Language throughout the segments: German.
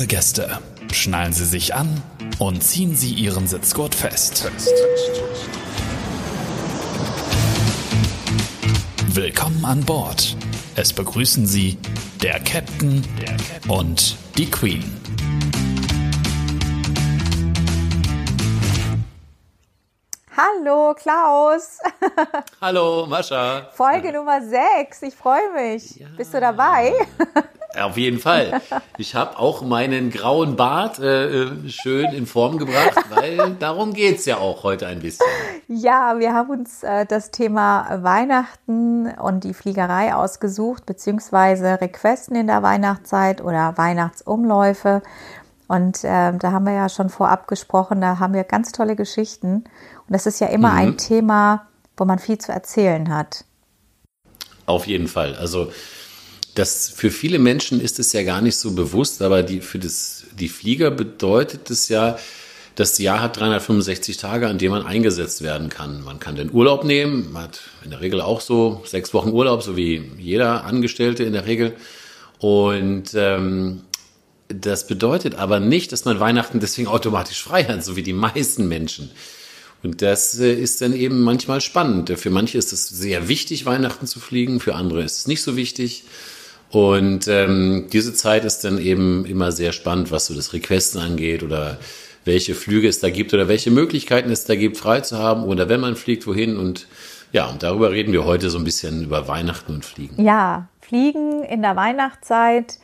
Liebe Gäste, schnallen Sie sich an und ziehen Sie Ihren Sitzgurt fest. Willkommen an Bord. Es begrüßen Sie der Captain und die Queen. Hallo Klaus. Hallo Mascha. Folge Nummer 6. Ich freue mich. Ja. Bist du dabei? Auf jeden Fall. Ich habe auch meinen grauen Bart äh, äh, schön in Form gebracht, weil darum geht es ja auch heute ein bisschen. Ja, wir haben uns äh, das Thema Weihnachten und die Fliegerei ausgesucht, beziehungsweise Requesten in der Weihnachtszeit oder Weihnachtsumläufe. Und äh, da haben wir ja schon vorab gesprochen, da haben wir ganz tolle Geschichten. Und das ist ja immer mhm. ein Thema, wo man viel zu erzählen hat. Auf jeden Fall. Also das für viele Menschen ist es ja gar nicht so bewusst, aber die, für das, die Flieger bedeutet es ja, das Jahr hat 365 Tage, an denen man eingesetzt werden kann. Man kann den Urlaub nehmen, man hat in der Regel auch so sechs Wochen Urlaub, so wie jeder Angestellte in der Regel. Und ähm, das bedeutet aber nicht, dass man Weihnachten deswegen automatisch frei hat, so wie die meisten Menschen. Und das äh, ist dann eben manchmal spannend. Für manche ist es sehr wichtig, Weihnachten zu fliegen, für andere ist es nicht so wichtig. Und ähm, diese Zeit ist dann eben immer sehr spannend, was so das Requesten angeht oder welche Flüge es da gibt oder welche Möglichkeiten es da gibt, frei zu haben oder wenn man fliegt, wohin. Und ja, und darüber reden wir heute so ein bisschen über Weihnachten und Fliegen. Ja, Fliegen in der Weihnachtszeit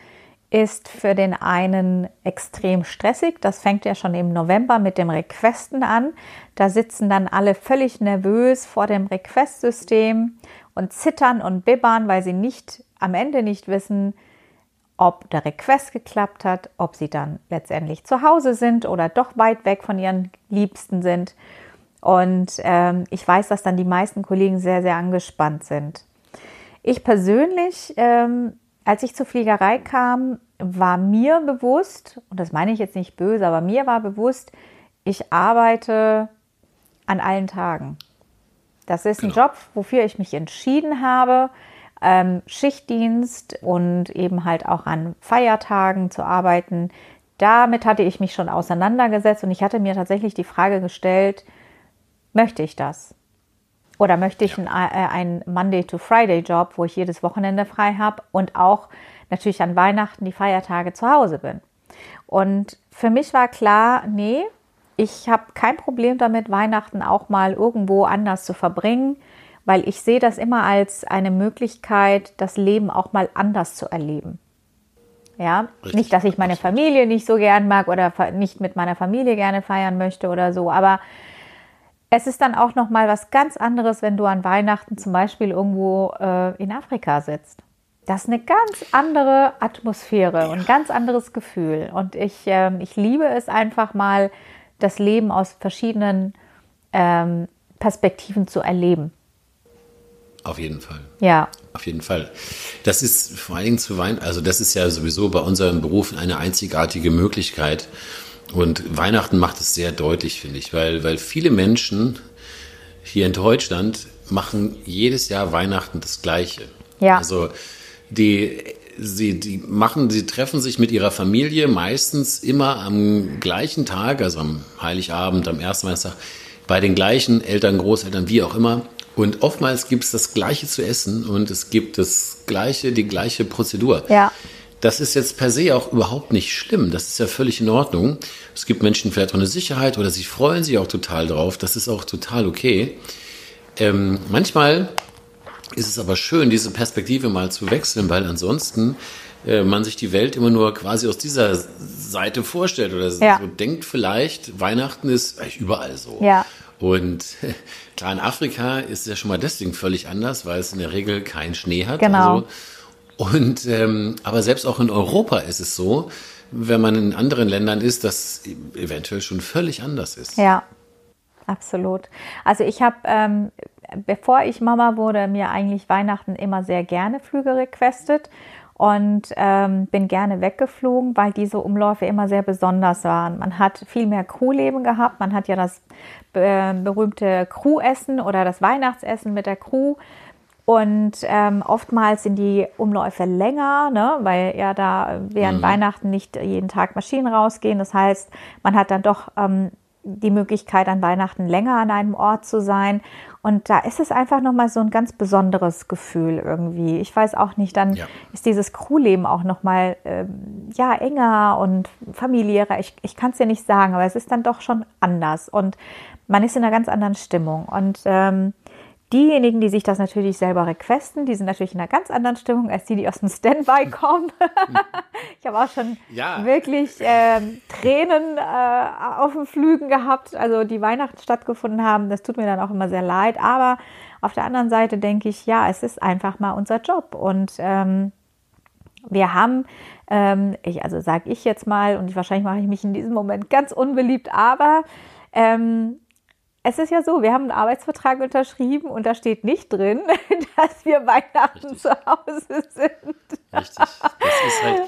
ist für den einen extrem stressig. Das fängt ja schon im November mit dem Requesten an. Da sitzen dann alle völlig nervös vor dem Request-System und zittern und bibbern, weil sie nicht am Ende nicht wissen, ob der Request geklappt hat, ob sie dann letztendlich zu Hause sind oder doch weit weg von ihren Liebsten sind. Und ähm, ich weiß, dass dann die meisten Kollegen sehr, sehr angespannt sind. Ich persönlich, ähm, als ich zur Fliegerei kam, war mir bewusst, und das meine ich jetzt nicht böse, aber mir war bewusst, ich arbeite an allen Tagen. Das ist genau. ein Job, wofür ich mich entschieden habe ähm, Schichtdienst und eben halt auch an Feiertagen zu arbeiten. Damit hatte ich mich schon auseinandergesetzt und ich hatte mir tatsächlich die Frage gestellt, möchte ich das? Oder möchte ich einen, äh, Monday-to-Friday-Job, wo ich jedes Wochenende frei habe und auch natürlich an Weihnachten die Feiertage zu Hause bin? Und für mich war klar, nee, ich habe kein Problem damit, Weihnachten auch mal irgendwo anders zu verbringen weil ich sehe das immer als eine Möglichkeit, das Leben auch mal anders zu erleben. Ja, Richtig. nicht, dass ich meine Familie nicht so gern mag oder nicht mit meiner Familie gerne feiern möchte oder so, aber es ist dann auch noch mal was ganz anderes, wenn du an Weihnachten zum Beispiel irgendwo äh, in Afrika sitzt. Das ist eine ganz andere Atmosphäre ja. und ein ganz anderes Gefühl. Und ich, äh, ich liebe es einfach mal, das Leben aus verschiedenen ähm, Perspektiven zu erleben. Auf jeden Fall. Ja. Auf jeden Fall. Das ist vor allen Dingen zu Weihnachten, also das ist ja sowieso bei unserem Beruf eine einzigartige Möglichkeit. Und Weihnachten macht es sehr deutlich, finde ich, weil, weil viele Menschen hier in Deutschland machen jedes Jahr Weihnachten das Gleiche. Ja. Also die, sie, die machen, sie treffen sich mit ihrer Familie meistens immer am gleichen Tag, also am Heiligabend, am ersten Weihnachtstag, bei den gleichen Eltern, Großeltern, wie auch immer. Und oftmals gibt es das Gleiche zu essen und es gibt das Gleiche, die gleiche Prozedur. Ja. Das ist jetzt per se auch überhaupt nicht schlimm. Das ist ja völlig in Ordnung. Es gibt Menschen vielleicht auch eine Sicherheit oder sie freuen sich auch total drauf. Das ist auch total okay. Ähm, manchmal ist es aber schön, diese Perspektive mal zu wechseln, weil ansonsten äh, man sich die Welt immer nur quasi aus dieser Seite vorstellt oder ja. so denkt vielleicht, Weihnachten ist überall so. Ja. Und klar, in Afrika ist es ja schon mal deswegen völlig anders, weil es in der Regel keinen Schnee hat. Genau. Also, und ähm, aber selbst auch in Europa ist es so, wenn man in anderen Ländern ist, dass eventuell schon völlig anders ist. Ja, absolut. Also ich habe, ähm, bevor ich Mama wurde, mir eigentlich Weihnachten immer sehr gerne Flüge requestet und ähm, bin gerne weggeflogen, weil diese Umläufe immer sehr besonders waren. Man hat viel mehr Crewleben gehabt. Man hat ja das äh, berühmte Crewessen oder das Weihnachtsessen mit der Crew. Und ähm, oftmals sind die Umläufe länger, ne, weil ja da während mhm. Weihnachten nicht jeden Tag Maschinen rausgehen. Das heißt, man hat dann doch ähm, die Möglichkeit, an Weihnachten länger an einem Ort zu sein. Und da ist es einfach nochmal so ein ganz besonderes Gefühl irgendwie. Ich weiß auch nicht, dann ja. ist dieses Crewleben auch nochmal ähm, ja, enger und familiärer. Ich, ich kann es dir nicht sagen, aber es ist dann doch schon anders. Und man ist in einer ganz anderen Stimmung. Und ähm, Diejenigen, die sich das natürlich selber requesten, die sind natürlich in einer ganz anderen Stimmung als die, die aus dem Standby kommen. ich habe auch schon ja. wirklich äh, Tränen äh, auf den Flügen gehabt, also die Weihnachten stattgefunden haben. Das tut mir dann auch immer sehr leid. Aber auf der anderen Seite denke ich, ja, es ist einfach mal unser Job. Und ähm, wir haben, ähm, ich, also sage ich jetzt mal, und wahrscheinlich mache ich mich in diesem Moment ganz unbeliebt, aber ähm, es ist ja so, wir haben einen Arbeitsvertrag unterschrieben und da steht nicht drin, dass wir Weihnachten Richtig. zu Hause sind. Richtig. Das ist halt,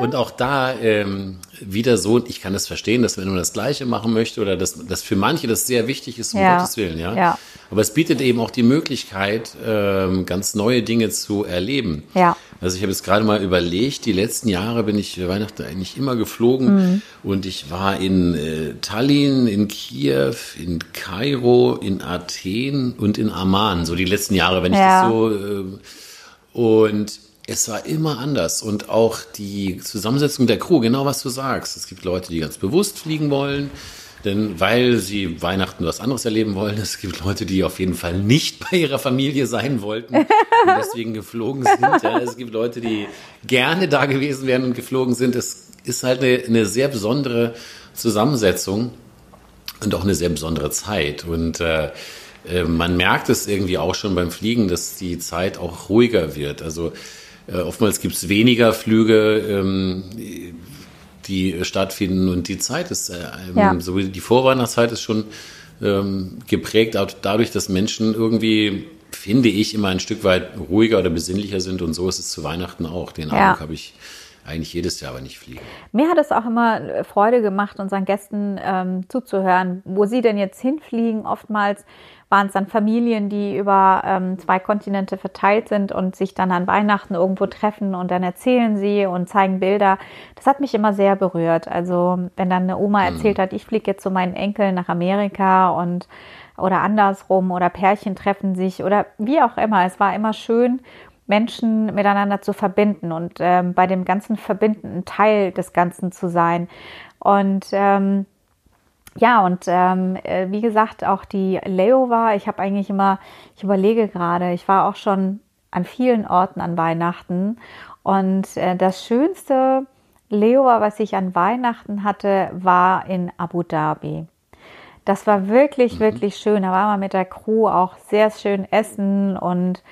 und auch da ähm, wieder so, ich kann es das verstehen, dass wenn man das Gleiche machen möchte oder dass, dass für manche das sehr wichtig ist, um ja. Gottes Willen, ja? ja. Aber es bietet eben auch die Möglichkeit, ähm, ganz neue Dinge zu erleben. Ja. Also ich habe jetzt gerade mal überlegt, die letzten Jahre bin ich Weihnachten eigentlich immer geflogen mhm. und ich war in äh, Tallinn, in Kiew, in Kairo, in Athen und in Amman, so die letzten Jahre, wenn ich das so äh, und es war immer anders und auch die Zusammensetzung der Crew, genau was du sagst. Es gibt Leute, die ganz bewusst fliegen wollen, denn weil sie Weihnachten was anderes erleben wollen. Es gibt Leute, die auf jeden Fall nicht bei ihrer Familie sein wollten und deswegen geflogen sind. Ja, es gibt Leute, die gerne da gewesen wären und geflogen sind. Es ist halt eine, eine sehr besondere Zusammensetzung und auch eine sehr besondere Zeit. Und äh, äh man merkt es irgendwie auch schon beim Fliegen, dass die Zeit auch ruhiger wird. Also äh, oftmals gibt es weniger Flüge, ähm, die stattfinden und die Zeit ist, äh, ja. so wie die Vorweihnachtszeit ist schon ähm, geprägt dadurch, dass Menschen irgendwie, finde ich, immer ein Stück weit ruhiger oder besinnlicher sind und so ist es zu Weihnachten auch. Den ja. Eindruck habe ich eigentlich jedes Jahr, wenn ich fliege. Mir hat es auch immer Freude gemacht, unseren Gästen ähm, zuzuhören, wo sie denn jetzt hinfliegen. Oftmals waren es dann Familien, die über ähm, zwei Kontinente verteilt sind und sich dann an Weihnachten irgendwo treffen und dann erzählen sie und zeigen Bilder. Das hat mich immer sehr berührt. Also wenn dann eine Oma mhm. erzählt hat, ich fliege jetzt zu meinen Enkeln nach Amerika und oder andersrum oder Pärchen treffen sich oder wie auch immer. Es war immer schön, Menschen miteinander zu verbinden und ähm, bei dem ganzen verbindenden Teil des Ganzen zu sein. Und ähm, ja, und ähm, äh, wie gesagt, auch die Leo war, ich habe eigentlich immer, ich überlege gerade, ich war auch schon an vielen Orten an Weihnachten und äh, das schönste Leo war, was ich an Weihnachten hatte, war in Abu Dhabi. Das war wirklich, mhm. wirklich schön. Da war man mit der Crew auch sehr schön essen und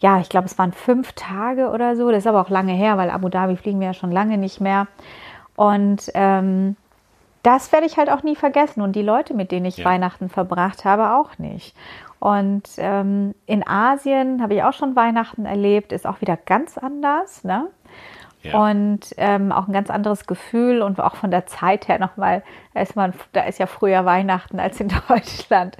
ja, ich glaube, es waren fünf Tage oder so. Das ist aber auch lange her, weil Abu Dhabi fliegen wir ja schon lange nicht mehr. Und ähm, das werde ich halt auch nie vergessen und die Leute, mit denen ich ja. Weihnachten verbracht habe, auch nicht. Und ähm, in Asien habe ich auch schon Weihnachten erlebt, ist auch wieder ganz anders, ne? Ja. Und ähm, auch ein ganz anderes Gefühl und auch von der Zeit her nochmal, da ist man, da ist ja früher Weihnachten als in Deutschland.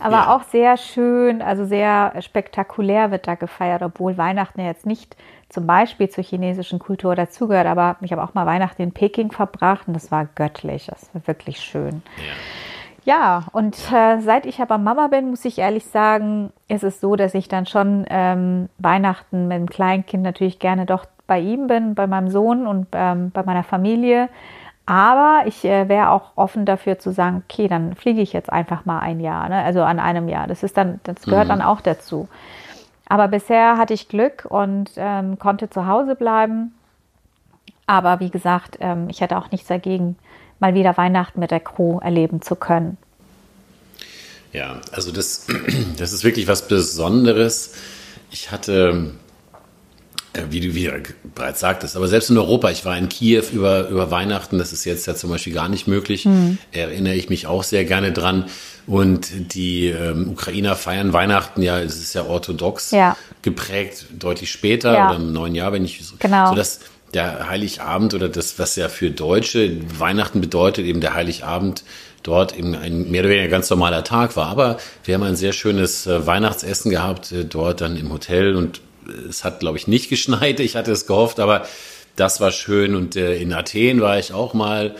Aber ja. auch sehr schön, also sehr spektakulär wird da gefeiert, obwohl Weihnachten ja jetzt nicht zum Beispiel zur chinesischen Kultur dazugehört. Aber ich habe auch mal Weihnachten in Peking verbracht und das war göttlich. Das war wirklich schön. Ja. Ja, und äh, seit ich aber Mama bin, muss ich ehrlich sagen, ist es so, dass ich dann schon ähm, Weihnachten mit dem Kleinkind natürlich gerne doch bei ihm bin, bei meinem Sohn und ähm, bei meiner Familie. Aber ich äh, wäre auch offen dafür zu sagen, okay, dann fliege ich jetzt einfach mal ein Jahr, ne? also an einem Jahr. Das ist dann, das gehört mhm. dann auch dazu. Aber bisher hatte ich Glück und ähm, konnte zu Hause bleiben. Aber wie gesagt, ähm, ich hätte auch nichts dagegen, mal wieder Weihnachten mit der Crew erleben zu können. Ja, also das, das ist wirklich was Besonderes. Ich hatte wie du wie bereits sagtest, aber selbst in Europa, ich war in Kiew über, über Weihnachten, das ist jetzt ja zum Beispiel gar nicht möglich, mhm. erinnere ich mich auch sehr gerne dran. Und die ähm, Ukrainer feiern Weihnachten ja, es ist ja orthodox ja. geprägt, deutlich später ja. oder im neuen Jahr, wenn ich so, genau. so dass der Heiligabend oder das, was ja für Deutsche Weihnachten bedeutet, eben der Heiligabend dort eben ein mehr oder weniger ganz normaler Tag war. Aber wir haben ein sehr schönes äh, Weihnachtsessen gehabt, äh, dort dann im Hotel und es hat, glaube ich, nicht geschneit. Ich hatte es gehofft, aber das war schön. Und in Athen war ich auch mal.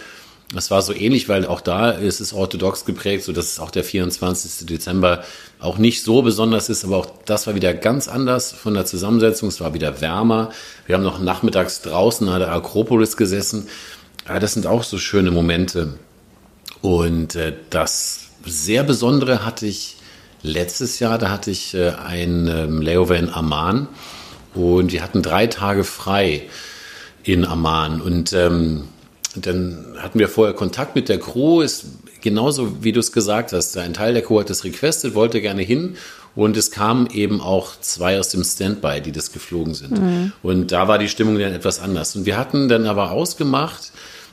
Das war so ähnlich, weil auch da ist es orthodox geprägt, so dass auch der 24. Dezember auch nicht so besonders ist, aber auch das war wieder ganz anders von der Zusammensetzung. Es war wieder wärmer. Wir haben noch nachmittags draußen an der Akropolis gesessen. Ja, das sind auch so schöne Momente. Und äh, das sehr Besondere hatte ich letztes Jahr, da hatte ich äh, ein ähm, Layover in Amman und wir hatten drei Tage frei in Amman und ähm, dann hatten wir vorher Kontakt mit der Crew, ist genauso wie du es gesagt hast, ein Teil der Crew hat das requestet, wollte gerne hin und es kamen eben auch zwei aus dem Standby, die das geflogen sind. Mhm. Und da war die Stimmung dann etwas anders. Und wir hatten dann aber ausgemacht,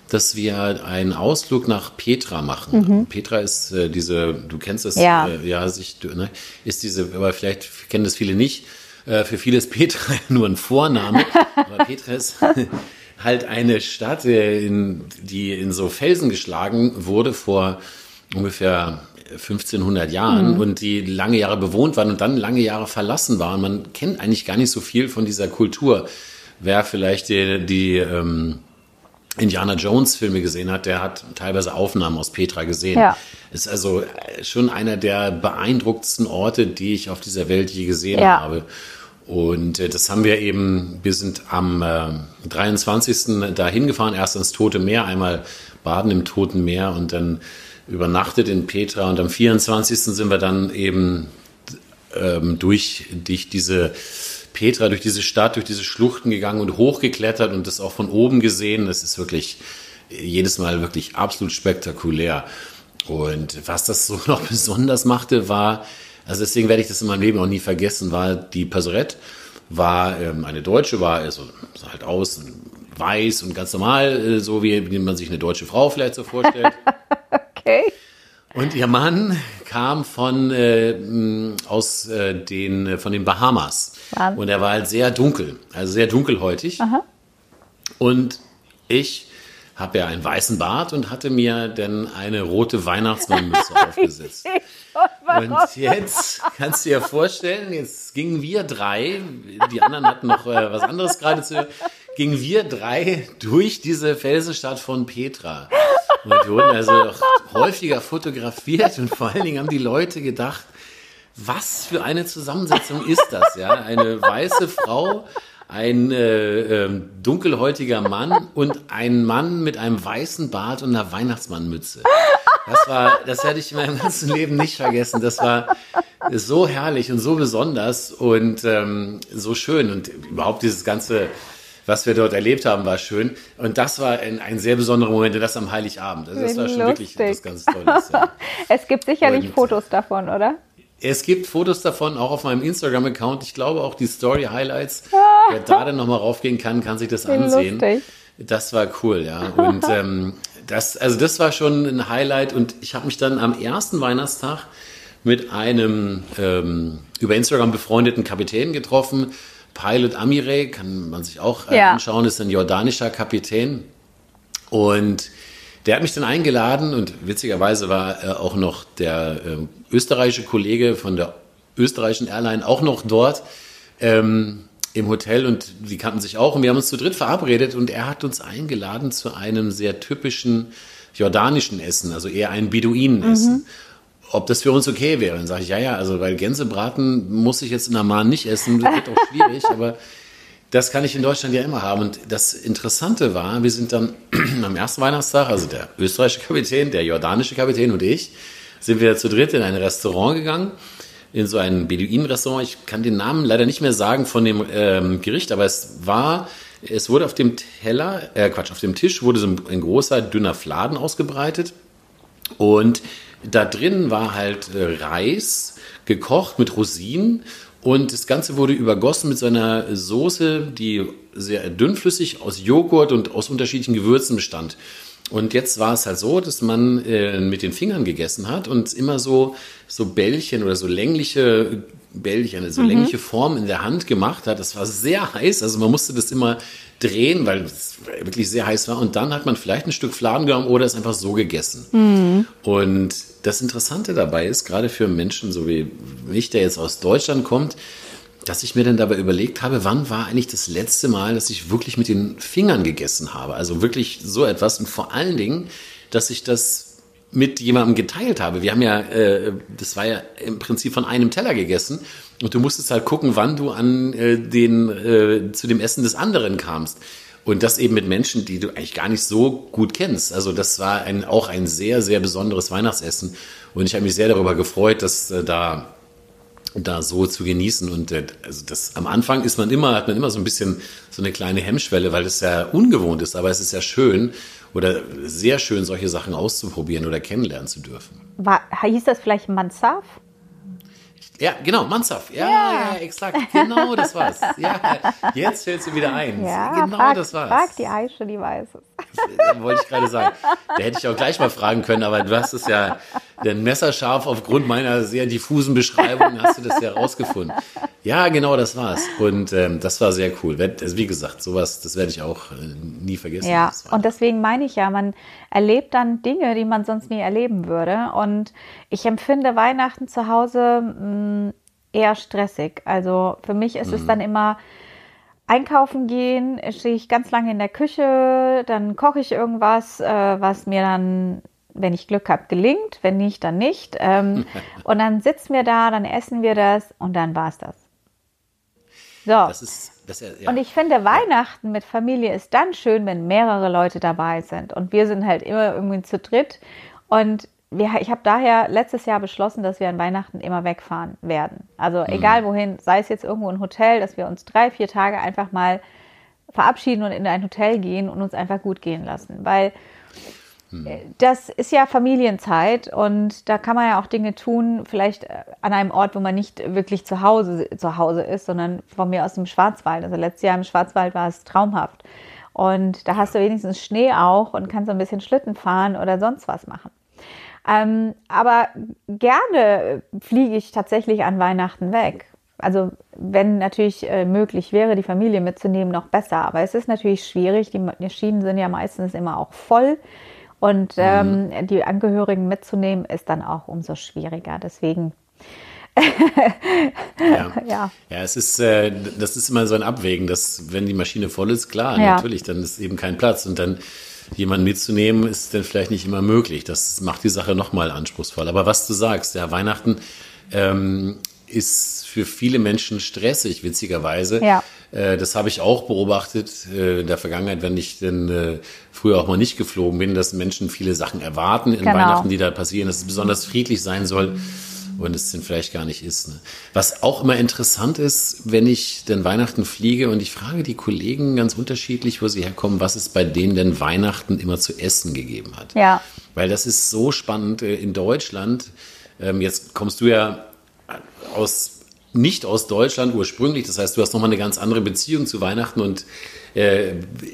dass wir einen Ausflug nach Petra machen. Mhm. Petra ist äh, diese, du kennst das, ja, äh, ja sich, ne, ist diese, aber vielleicht kennen das viele nicht. Äh, für viele ist Petra nur ein Vorname, aber Petra ist halt eine Stadt, äh, in, die in so Felsen geschlagen wurde vor ungefähr 1500 Jahren mhm. und die lange Jahre bewohnt waren und dann lange Jahre verlassen waren. Man kennt eigentlich gar nicht so viel von dieser Kultur. Wer vielleicht die, die ähm, Indiana Jones Filme gesehen hat, der hat teilweise Aufnahmen aus Petra gesehen. Ja. Ist also schon einer der beeindruckendsten Orte, die ich auf dieser Welt je gesehen ja. habe. Und äh, das haben wir eben, wir sind am äh, 23. dahin gefahren, erst ins Tote Meer, einmal baden im Toten Meer und dann übernachtet in Petra und am 24. sind wir dann eben ähm, durch, durch diese Petra durch diese Stadt, durch diese Schluchten gegangen und hochgeklettert und das auch von oben gesehen. Das ist wirklich jedes Mal wirklich absolut spektakulär. Und was das so noch besonders machte, war, also deswegen werde ich das in meinem Leben auch nie vergessen, war die Passerette, war ähm, eine Deutsche, war also sah halt aus, weiß und ganz normal, äh, so wie, wie man sich eine deutsche Frau vielleicht so vorstellt. okay. Und ihr Mann kam von äh, aus äh, den äh, von den Bahamas Wahnsinn. und er war halt sehr dunkel, also sehr dunkelhäutig. Aha. Und ich habe ja einen weißen Bart und hatte mir dann eine rote Weihnachtsmannmütze aufgesetzt. Und jetzt kannst du dir vorstellen, jetzt gingen wir drei, die anderen hatten noch äh, was anderes gerade zu, gingen wir drei durch diese Felsenstadt von Petra. Und wir wurden also auch häufiger fotografiert und vor allen Dingen haben die Leute gedacht, was für eine Zusammensetzung ist das? Ja, eine weiße Frau, ein äh, äh, dunkelhäutiger Mann und ein Mann mit einem weißen Bart und einer Weihnachtsmannmütze. Das war, das werde ich in meinem ganzen Leben nicht vergessen. Das war so herrlich und so besonders und ähm, so schön und überhaupt dieses ganze was wir dort erlebt haben, war schön. Und das war ein, ein sehr besonderer Moment, und das am Heiligabend. Also das war schon Lustig. wirklich etwas ganz Tolles. Ja. es gibt sicherlich und, Fotos davon, oder? Es gibt Fotos davon, auch auf meinem Instagram-Account. Ich glaube auch die Story-Highlights. Wer da dann nochmal raufgehen kann, kann sich das Wie ansehen. Lustig. Das war cool, ja. Und ähm, das, also das war schon ein Highlight. Und ich habe mich dann am ersten Weihnachtstag mit einem ähm, über Instagram befreundeten Kapitän getroffen, Pilot Amire, kann man sich auch äh, ja. anschauen, ist ein jordanischer Kapitän. Und der hat mich dann eingeladen und witzigerweise war äh, auch noch der äh, österreichische Kollege von der österreichischen Airline auch noch dort ähm, im Hotel und die kannten sich auch und wir haben uns zu dritt verabredet und er hat uns eingeladen zu einem sehr typischen jordanischen Essen, also eher ein Beduinenessen. Mhm ob das für uns okay wäre. Dann sage ich, ja, ja, also weil Gänsebraten muss ich jetzt in Amman nicht essen, das wird auch schwierig, aber das kann ich in Deutschland ja immer haben. Und das Interessante war, wir sind dann am ersten Weihnachtstag, also der österreichische Kapitän, der jordanische Kapitän und ich, sind wir zu dritt in ein Restaurant gegangen, in so ein Beduinen-Restaurant. Ich kann den Namen leider nicht mehr sagen von dem ähm, Gericht, aber es war, es wurde auf dem Teller, äh Quatsch, auf dem Tisch wurde so ein, ein großer, dünner Fladen ausgebreitet und da drin war halt äh, Reis, gekocht mit Rosinen und das Ganze wurde übergossen mit so einer Soße, die sehr dünnflüssig aus Joghurt und aus unterschiedlichen Gewürzen bestand. Und jetzt war es halt so, dass man äh, mit den Fingern gegessen hat und immer so, so Bällchen oder so längliche bällig, eine so mhm. längliche Form in der Hand gemacht hat. Das war sehr heiß, also man musste das immer drehen, weil es wirklich sehr heiß war. Und dann hat man vielleicht ein Stück Fladen genommen oder es einfach so gegessen. Mhm. Und das Interessante dabei ist, gerade für Menschen so wie mich, der jetzt aus Deutschland kommt, dass ich mir dann dabei überlegt habe, wann war eigentlich das letzte Mal, dass ich wirklich mit den Fingern gegessen habe. Also wirklich so etwas. Und vor allen Dingen, dass ich das mit jemandem geteilt habe. Wir haben ja, äh, das war ja im Prinzip von einem Teller gegessen und du musstest halt gucken, wann du an äh, den äh, zu dem Essen des anderen kamst. Und das eben mit Menschen, die du eigentlich gar nicht so gut kennst. Also das war ein, auch ein sehr, sehr besonderes Weihnachtsessen. Und ich habe mich sehr darüber gefreut, dass äh, da da so zu genießen und äh, also das am Anfang ist man immer hat man immer so ein bisschen so eine kleine Hemmschwelle, weil es ja ungewohnt ist, aber es ist ja schön oder sehr schön solche Sachen auszuprobieren oder kennenlernen zu dürfen. War, hieß das vielleicht Mansaf? Ja, genau, Mansaf. Ja, ja, ja, exakt. Genau, das war's. Ja, jetzt fällt sie wieder ein. Ja, genau, frag, das war's. Frag die Aische, die weiß es. Das, wollte ich gerade sagen. Da hätte ich auch gleich mal fragen können, aber du hast es ja denn messerscharf aufgrund meiner sehr diffusen Beschreibung hast du das ja rausgefunden. Ja, genau, das war's. Und ähm, das war sehr cool. Also wie gesagt, sowas, das werde ich auch äh, nie vergessen. Ja, und deswegen meine ich ja, man erlebt dann Dinge, die man sonst nie erleben würde. Und ich empfinde Weihnachten zu Hause mh, mm, eher stressig. Also für mich ist mhm. es dann immer einkaufen gehen, stehe ich ganz lange in der Küche, dann koche ich irgendwas, äh, was mir dann wenn ich Glück habe, gelingt, wenn nicht, dann nicht. Ähm, und dann sitzen wir da, dann essen wir das und dann war es das. So. Das ist, das, ja. Und ich finde, Weihnachten mit Familie ist dann schön, wenn mehrere Leute dabei sind. Und wir sind halt immer irgendwie zu dritt. Und wir, ich habe daher letztes Jahr beschlossen, dass wir an Weihnachten immer wegfahren werden. Also mhm. egal wohin, sei es jetzt irgendwo ein Hotel, dass wir uns drei, vier Tage einfach mal verabschieden und in ein Hotel gehen und uns einfach gut gehen lassen. Weil hm. Das ist ja Familienzeit und da kann man ja auch Dinge tun, vielleicht äh, an einem Ort, wo man nicht wirklich zu Hause, zu Hause ist, sondern von mir aus dem Schwarzwald. Also letztes Jahr im Schwarzwald war es traumhaft. Und da hast du wenigstens Schnee auch und kannst so ein bisschen Schlitten fahren oder sonst was machen. Ähm, aber gerne fliege ich tatsächlich an Weihnachten weg. Also wenn natürlich äh, möglich wäre, die Familie mitzunehmen, noch besser. Aber es ist natürlich schwierig. Die Maschinen sind ja meistens immer auch voll. Und mhm. ähm, die Angehörigen mitzunehmen, ist dann auch umso schwieriger. Deswegen. ja. ja. ja, es ist, äh, das ist immer so ein Abwägen, dass wenn die Maschine voll ist, klar, ja. natürlich, dann ist eben kein Platz und dann jemanden mitzunehmen, ist dann vielleicht nicht immer möglich. Das macht die Sache nochmal anspruchsvoll. Aber was du sagst, ja, Weihnachten ähm, ist für viele Menschen stressig, witzigerweise. Ja. Äh, das habe ich auch beobachtet äh, in der Vergangenheit, wenn ich denn äh, früher auch mal nicht geflogen bin, dass Menschen viele Sachen erwarten in genau. Weihnachten, die da passieren, dass es besonders friedlich sein soll und es denn vielleicht gar nicht ist. Ne? Was auch immer interessant ist, wenn ich denn Weihnachten fliege und ich frage die Kollegen ganz unterschiedlich, wo sie herkommen, was es bei denen denn Weihnachten immer zu essen gegeben hat. Ja. Weil das ist so spannend in Deutschland. Ähm, jetzt kommst du ja aus nicht aus Deutschland ursprünglich. Das heißt, du hast nochmal eine ganz andere Beziehung zu Weihnachten. Und äh,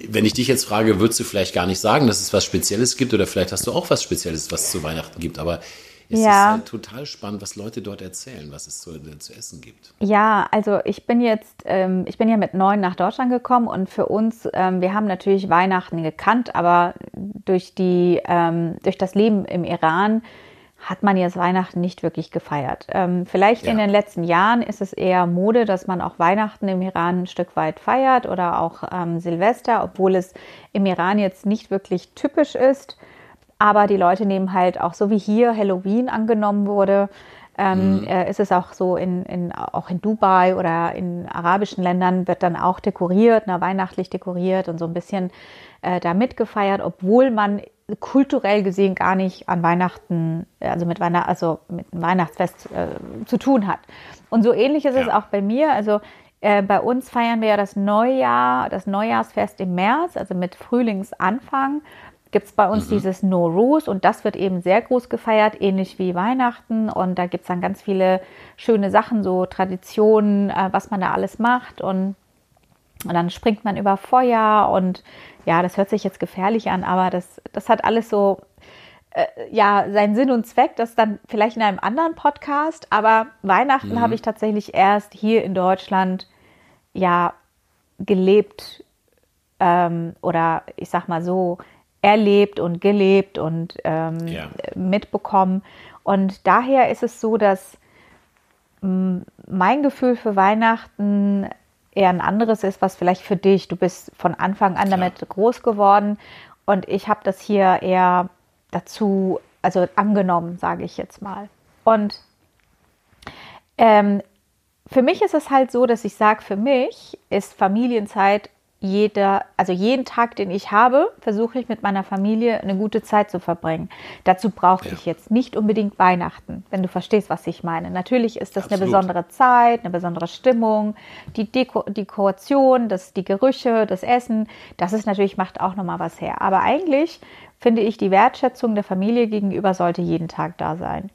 wenn ich dich jetzt frage, würdest du vielleicht gar nicht sagen, dass es was Spezielles gibt oder vielleicht hast du auch was Spezielles, was es zu Weihnachten gibt. Aber es ja. ist halt total spannend, was Leute dort erzählen, was es zu, äh, zu essen gibt. Ja, also ich bin jetzt, ähm, ich bin ja mit neun nach Deutschland gekommen und für uns, ähm, wir haben natürlich Weihnachten gekannt, aber durch die, ähm, durch das Leben im Iran hat man jetzt Weihnachten nicht wirklich gefeiert. Ähm, vielleicht ja. in den letzten Jahren ist es eher Mode, dass man auch Weihnachten im Iran ein Stück weit feiert oder auch ähm, Silvester, obwohl es im Iran jetzt nicht wirklich typisch ist. Aber die Leute nehmen halt auch so wie hier Halloween angenommen wurde, ähm, mhm. äh, ist es auch so in, in, auch in Dubai oder in arabischen Ländern wird dann auch dekoriert, na, weihnachtlich dekoriert und so ein bisschen äh, da mitgefeiert, obwohl man kulturell gesehen gar nicht an Weihnachten, also mit, Weihnacht, also mit einem Weihnachtsfest äh, zu tun hat. Und so ähnlich ist ja. es auch bei mir. Also äh, bei uns feiern wir ja das Neujahr, das Neujahrsfest im März, also mit Frühlingsanfang gibt es bei uns mhm. dieses No Rus und das wird eben sehr groß gefeiert, ähnlich wie Weihnachten. Und da gibt es dann ganz viele schöne Sachen, so Traditionen, äh, was man da alles macht. Und, und dann springt man über Feuer und ja, das hört sich jetzt gefährlich an, aber das, das hat alles so äh, ja seinen Sinn und Zweck, das dann vielleicht in einem anderen Podcast, aber Weihnachten mhm. habe ich tatsächlich erst hier in Deutschland ja gelebt ähm, oder ich sag mal so erlebt und gelebt und ähm, ja. mitbekommen. Und daher ist es so, dass mein Gefühl für Weihnachten eher ein anderes ist, was vielleicht für dich. Du bist von Anfang an damit Klar. groß geworden und ich habe das hier eher dazu, also angenommen, sage ich jetzt mal. Und ähm, für mich ist es halt so, dass ich sage, für mich ist Familienzeit jeder, also jeden Tag, den ich habe, versuche ich mit meiner Familie eine gute Zeit zu verbringen. Dazu brauche ja. ich jetzt nicht unbedingt Weihnachten, wenn du verstehst, was ich meine. Natürlich ist das Absolut. eine besondere Zeit, eine besondere Stimmung, die Deko Dekoration, das, die Gerüche, das Essen, das ist natürlich, macht auch nochmal was her. Aber eigentlich finde ich, die Wertschätzung der Familie gegenüber sollte jeden Tag da sein.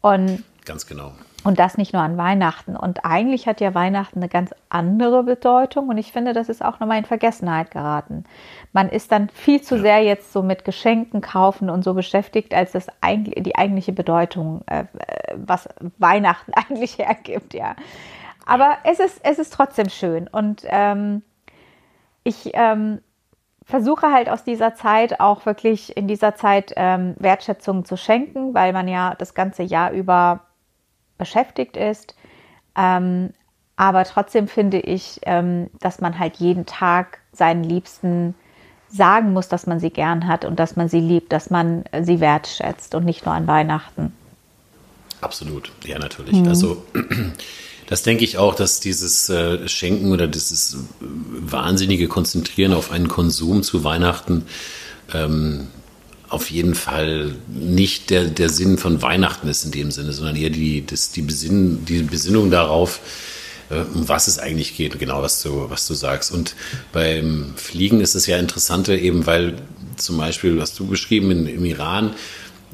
Und Ganz genau. Und das nicht nur an Weihnachten. Und eigentlich hat ja Weihnachten eine ganz andere Bedeutung. Und ich finde, das ist auch nochmal in Vergessenheit geraten. Man ist dann viel zu sehr jetzt so mit Geschenken kaufen und so beschäftigt, als das die eigentliche Bedeutung, äh, was Weihnachten eigentlich hergibt, ja. Aber es ist, es ist trotzdem schön. Und ähm, ich ähm, versuche halt aus dieser Zeit auch wirklich in dieser Zeit ähm, Wertschätzung zu schenken, weil man ja das ganze Jahr über beschäftigt ist. Ähm, aber trotzdem finde ich, ähm, dass man halt jeden Tag seinen Liebsten sagen muss, dass man sie gern hat und dass man sie liebt, dass man sie wertschätzt und nicht nur an Weihnachten. Absolut, ja natürlich. Mhm. Also das denke ich auch, dass dieses äh, Schenken oder dieses wahnsinnige Konzentrieren auf einen Konsum zu Weihnachten ähm, auf jeden Fall nicht der, der Sinn von Weihnachten ist in dem Sinne, sondern eher die, das, die, Besinn, die Besinnung darauf, äh, um was es eigentlich geht, genau was du, was du sagst. Und beim Fliegen ist es ja interessanter, eben weil zum Beispiel, was du beschrieben in, im Iran,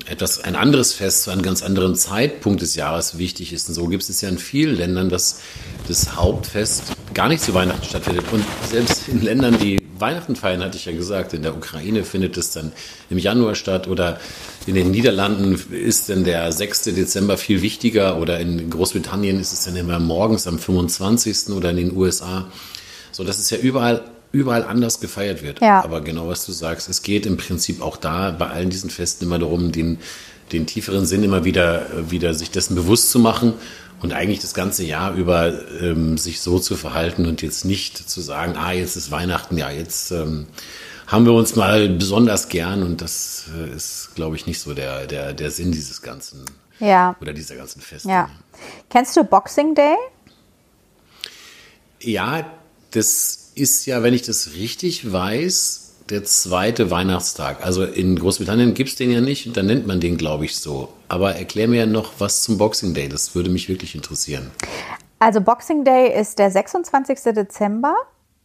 etwas, ein anderes Fest zu einem ganz anderen Zeitpunkt des Jahres wichtig ist. Und so gibt es ja in vielen Ländern, dass das Hauptfest gar nicht zu Weihnachten stattfindet. Und selbst in Ländern, die Weihnachten feiern, hatte ich ja gesagt, in der Ukraine findet es dann im Januar statt oder in den Niederlanden ist dann der 6. Dezember viel wichtiger oder in Großbritannien ist es dann immer morgens am 25. oder in den USA. So, dass es ja überall überall anders gefeiert wird. Ja. Aber genau was du sagst, es geht im Prinzip auch da bei allen diesen Festen immer darum, den, den tieferen Sinn immer wieder, wieder sich dessen bewusst zu machen und eigentlich das ganze Jahr über ähm, sich so zu verhalten und jetzt nicht zu sagen, ah, jetzt ist Weihnachten, ja, jetzt ähm, haben wir uns mal besonders gern und das äh, ist, glaube ich, nicht so der, der, der Sinn dieses ganzen ja. oder dieser ganzen Feste. Ja. Kennst du Boxing Day? Ja, das ist ja, wenn ich das richtig weiß, der zweite Weihnachtstag. Also in Großbritannien gibt es den ja nicht, dann nennt man den, glaube ich, so. Aber erklär mir noch was zum Boxing Day, das würde mich wirklich interessieren. Also Boxing Day ist der 26. Dezember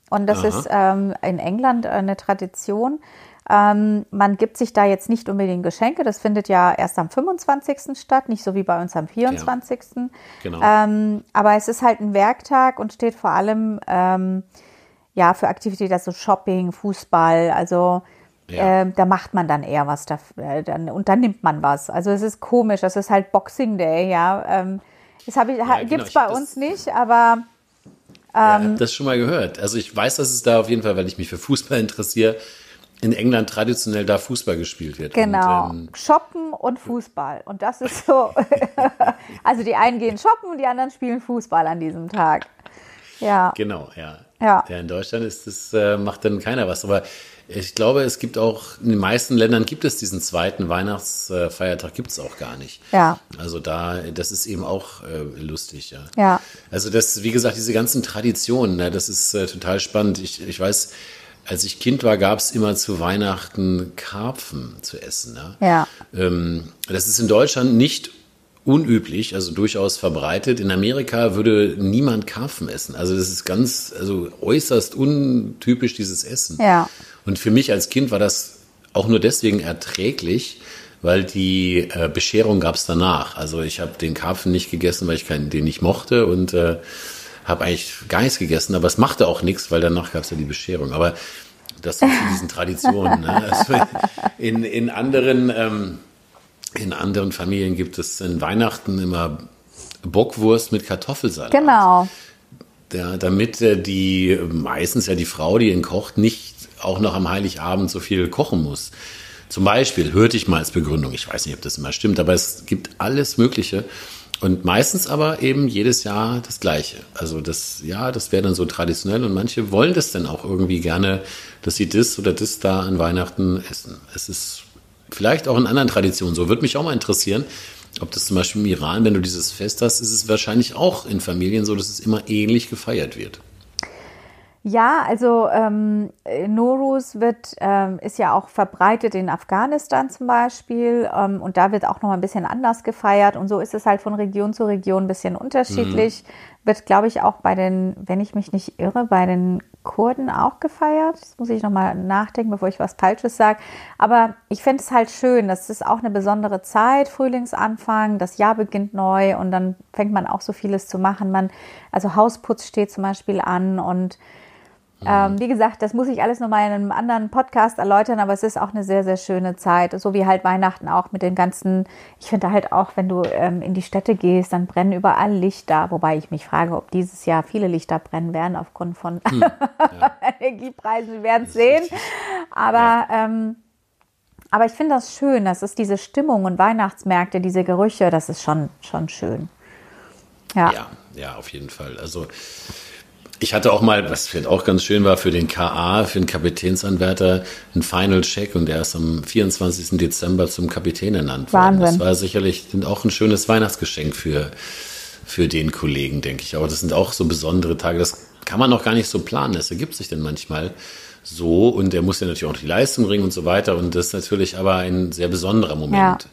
und das Aha. ist ähm, in England eine Tradition. Ähm, man gibt sich da jetzt nicht unbedingt Geschenke, das findet ja erst am 25. statt, nicht so wie bei uns am 24. Ja, genau. Ähm, aber es ist halt ein Werktag und steht vor allem ähm, ja, für Aktivitäten, also Shopping, Fußball, also ja. äh, da macht man dann eher was dafür, äh, dann, und dann nimmt man was. Also es ist komisch, das ist halt Boxing Day, ja. Ähm, das ich, ja, genau, gibt es bei uns nicht, aber ähm, ja, ich habe das schon mal gehört. Also ich weiß, dass es da auf jeden Fall, weil ich mich für Fußball interessiere, in England traditionell da Fußball gespielt wird. Genau. Und, ähm, shoppen und Fußball. Und das ist so. also die einen gehen shoppen und die anderen spielen Fußball an diesem Tag. Ja. Genau, ja. Ja. ja in Deutschland ist das, äh, macht dann keiner was. Aber ich glaube, es gibt auch, in den meisten Ländern gibt es diesen zweiten Weihnachtsfeiertag, gibt es auch gar nicht. Ja. Also da, das ist eben auch äh, lustig, ja. Ja. Also das, wie gesagt, diese ganzen Traditionen, ne, das ist äh, total spannend. Ich, ich weiß, als ich Kind war, gab es immer zu Weihnachten Karpfen zu essen. Ne? Ja. Ähm, das ist in Deutschland nicht unüblich, also durchaus verbreitet. In Amerika würde niemand Karpfen essen. Also das ist ganz, also äußerst untypisch dieses Essen. Ja. Und für mich als Kind war das auch nur deswegen erträglich, weil die äh, Bescherung gab es danach. Also ich habe den Karpfen nicht gegessen, weil ich keinen, den nicht mochte und äh, habe eigentlich gar nichts gegessen, aber es machte auch nichts, weil danach gab es ja die Bescherung. Aber Das zu diesen Traditionen. Ne? Also in, in, anderen, ähm, in anderen Familien gibt es in Weihnachten immer Bockwurst mit Kartoffelsalat. Genau. Ja, damit äh, die meistens ja die Frau, die ihn kocht, nicht auch noch am Heiligabend so viel kochen muss. Zum Beispiel, hörte ich mal als Begründung, ich weiß nicht, ob das immer stimmt, aber es gibt alles Mögliche. Und meistens aber eben jedes Jahr das Gleiche. Also das, ja, das wäre dann so traditionell und manche wollen das dann auch irgendwie gerne, dass sie das oder das da an Weihnachten essen. Es ist vielleicht auch in anderen Traditionen so. Würde mich auch mal interessieren, ob das zum Beispiel im Iran, wenn du dieses Fest hast, ist es wahrscheinlich auch in Familien so, dass es immer ähnlich gefeiert wird. Ja, also ähm, Norus wird, ähm, ist ja auch verbreitet in Afghanistan zum Beispiel ähm, und da wird auch noch ein bisschen anders gefeiert und so ist es halt von Region zu Region ein bisschen unterschiedlich. Mhm. Wird, glaube ich, auch bei den, wenn ich mich nicht irre, bei den Kurden auch gefeiert. Das muss ich nochmal nachdenken, bevor ich was Falsches sage. Aber ich finde es halt schön, das ist auch eine besondere Zeit, Frühlingsanfang, das Jahr beginnt neu und dann fängt man auch so vieles zu machen. Man, also Hausputz steht zum Beispiel an und ähm, wie gesagt, das muss ich alles nochmal in einem anderen Podcast erläutern, aber es ist auch eine sehr, sehr schöne Zeit. So wie halt Weihnachten auch mit den ganzen, ich finde halt auch, wenn du ähm, in die Städte gehst, dann brennen überall Lichter, wobei ich mich frage, ob dieses Jahr viele Lichter brennen werden aufgrund von hm, ja. Energiepreisen. Wir werden es sehen. Aber ja. ähm, aber ich finde das schön, das ist diese Stimmung und Weihnachtsmärkte, diese Gerüche, das ist schon, schon schön. Ja. ja, ja, auf jeden Fall. Also ich hatte auch mal, was vielleicht auch ganz schön war, für den KA, für den Kapitänsanwärter, einen Final Check und der ist am 24. Dezember zum Kapitän ernannt worden. Wahnsinn. Das war sicherlich auch ein schönes Weihnachtsgeschenk für, für den Kollegen, denke ich. Aber das sind auch so besondere Tage, das kann man noch gar nicht so planen. Das ergibt sich dann manchmal so und er muss ja natürlich auch die Leistung bringen und so weiter. Und das ist natürlich aber ein sehr besonderer Moment. Ja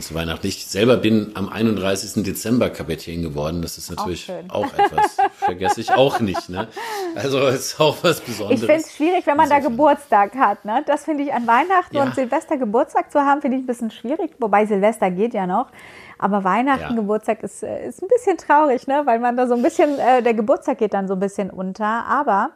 zu Weihnachten. Ich selber bin am 31. Dezember Kapitän geworden. Das ist natürlich auch, auch etwas, vergesse ich auch nicht. Ne? Also es ist auch was Besonderes. Ich finde es schwierig, wenn man da Geburtstag hat. Ne? Das finde ich an Weihnachten ja. und Silvester Geburtstag zu haben, finde ich ein bisschen schwierig. Wobei Silvester geht ja noch. Aber Weihnachten, ja. Geburtstag ist, äh, ist ein bisschen traurig, ne? weil man da so ein bisschen, äh, der Geburtstag geht dann so ein bisschen unter. Aber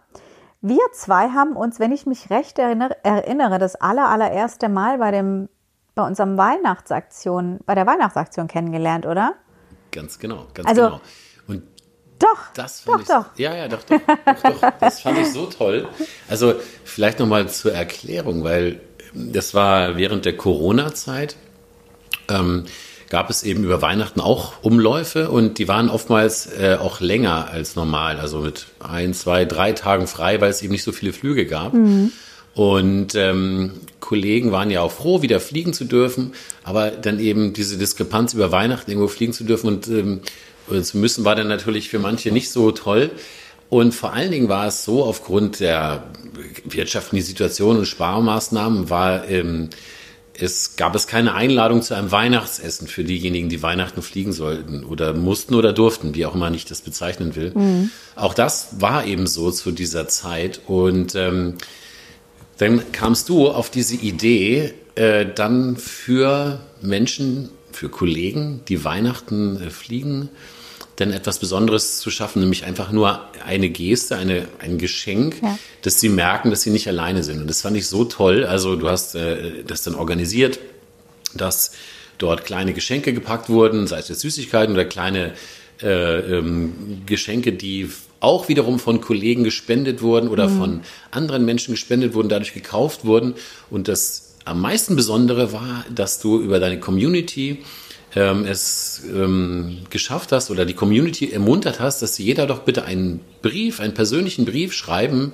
wir zwei haben uns, wenn ich mich recht erinnere, erinnere das aller, allererste Mal bei dem bei unserem Weihnachtsaktion, bei der Weihnachtsaktion kennengelernt, oder? Ganz genau, ganz also, genau. Und doch, das doch, ich, doch. Ja, ja, doch, doch, doch, doch. Das fand ich so toll. Also vielleicht nochmal zur Erklärung, weil das war während der Corona-Zeit. Ähm, gab es eben über Weihnachten auch Umläufe und die waren oftmals äh, auch länger als normal, also mit ein, zwei, drei Tagen frei, weil es eben nicht so viele Flüge gab. Mhm. Und ähm, Kollegen waren ja auch froh, wieder fliegen zu dürfen, aber dann eben diese Diskrepanz über Weihnachten irgendwo fliegen zu dürfen und ähm, zu müssen, war dann natürlich für manche nicht so toll. Und vor allen Dingen war es so, aufgrund der wirtschaftlichen Situation und Sparmaßnahmen war ähm, es gab es keine Einladung zu einem Weihnachtsessen für diejenigen, die Weihnachten fliegen sollten oder mussten oder durften, wie auch immer ich das bezeichnen will. Mhm. Auch das war eben so zu dieser Zeit und ähm, dann kamst du auf diese Idee, äh, dann für Menschen, für Kollegen, die Weihnachten äh, fliegen, dann etwas Besonderes zu schaffen, nämlich einfach nur eine Geste, eine, ein Geschenk, ja. dass sie merken, dass sie nicht alleine sind. Und das fand ich so toll. Also du hast äh, das dann organisiert, dass dort kleine Geschenke gepackt wurden, sei es jetzt Süßigkeiten oder kleine äh, ähm, Geschenke, die auch wiederum von Kollegen gespendet wurden oder mhm. von anderen Menschen gespendet wurden, dadurch gekauft wurden. Und das am meisten Besondere war, dass du über deine Community ähm, es ähm, geschafft hast oder die Community ermuntert hast, dass jeder doch bitte einen Brief, einen persönlichen Brief schreiben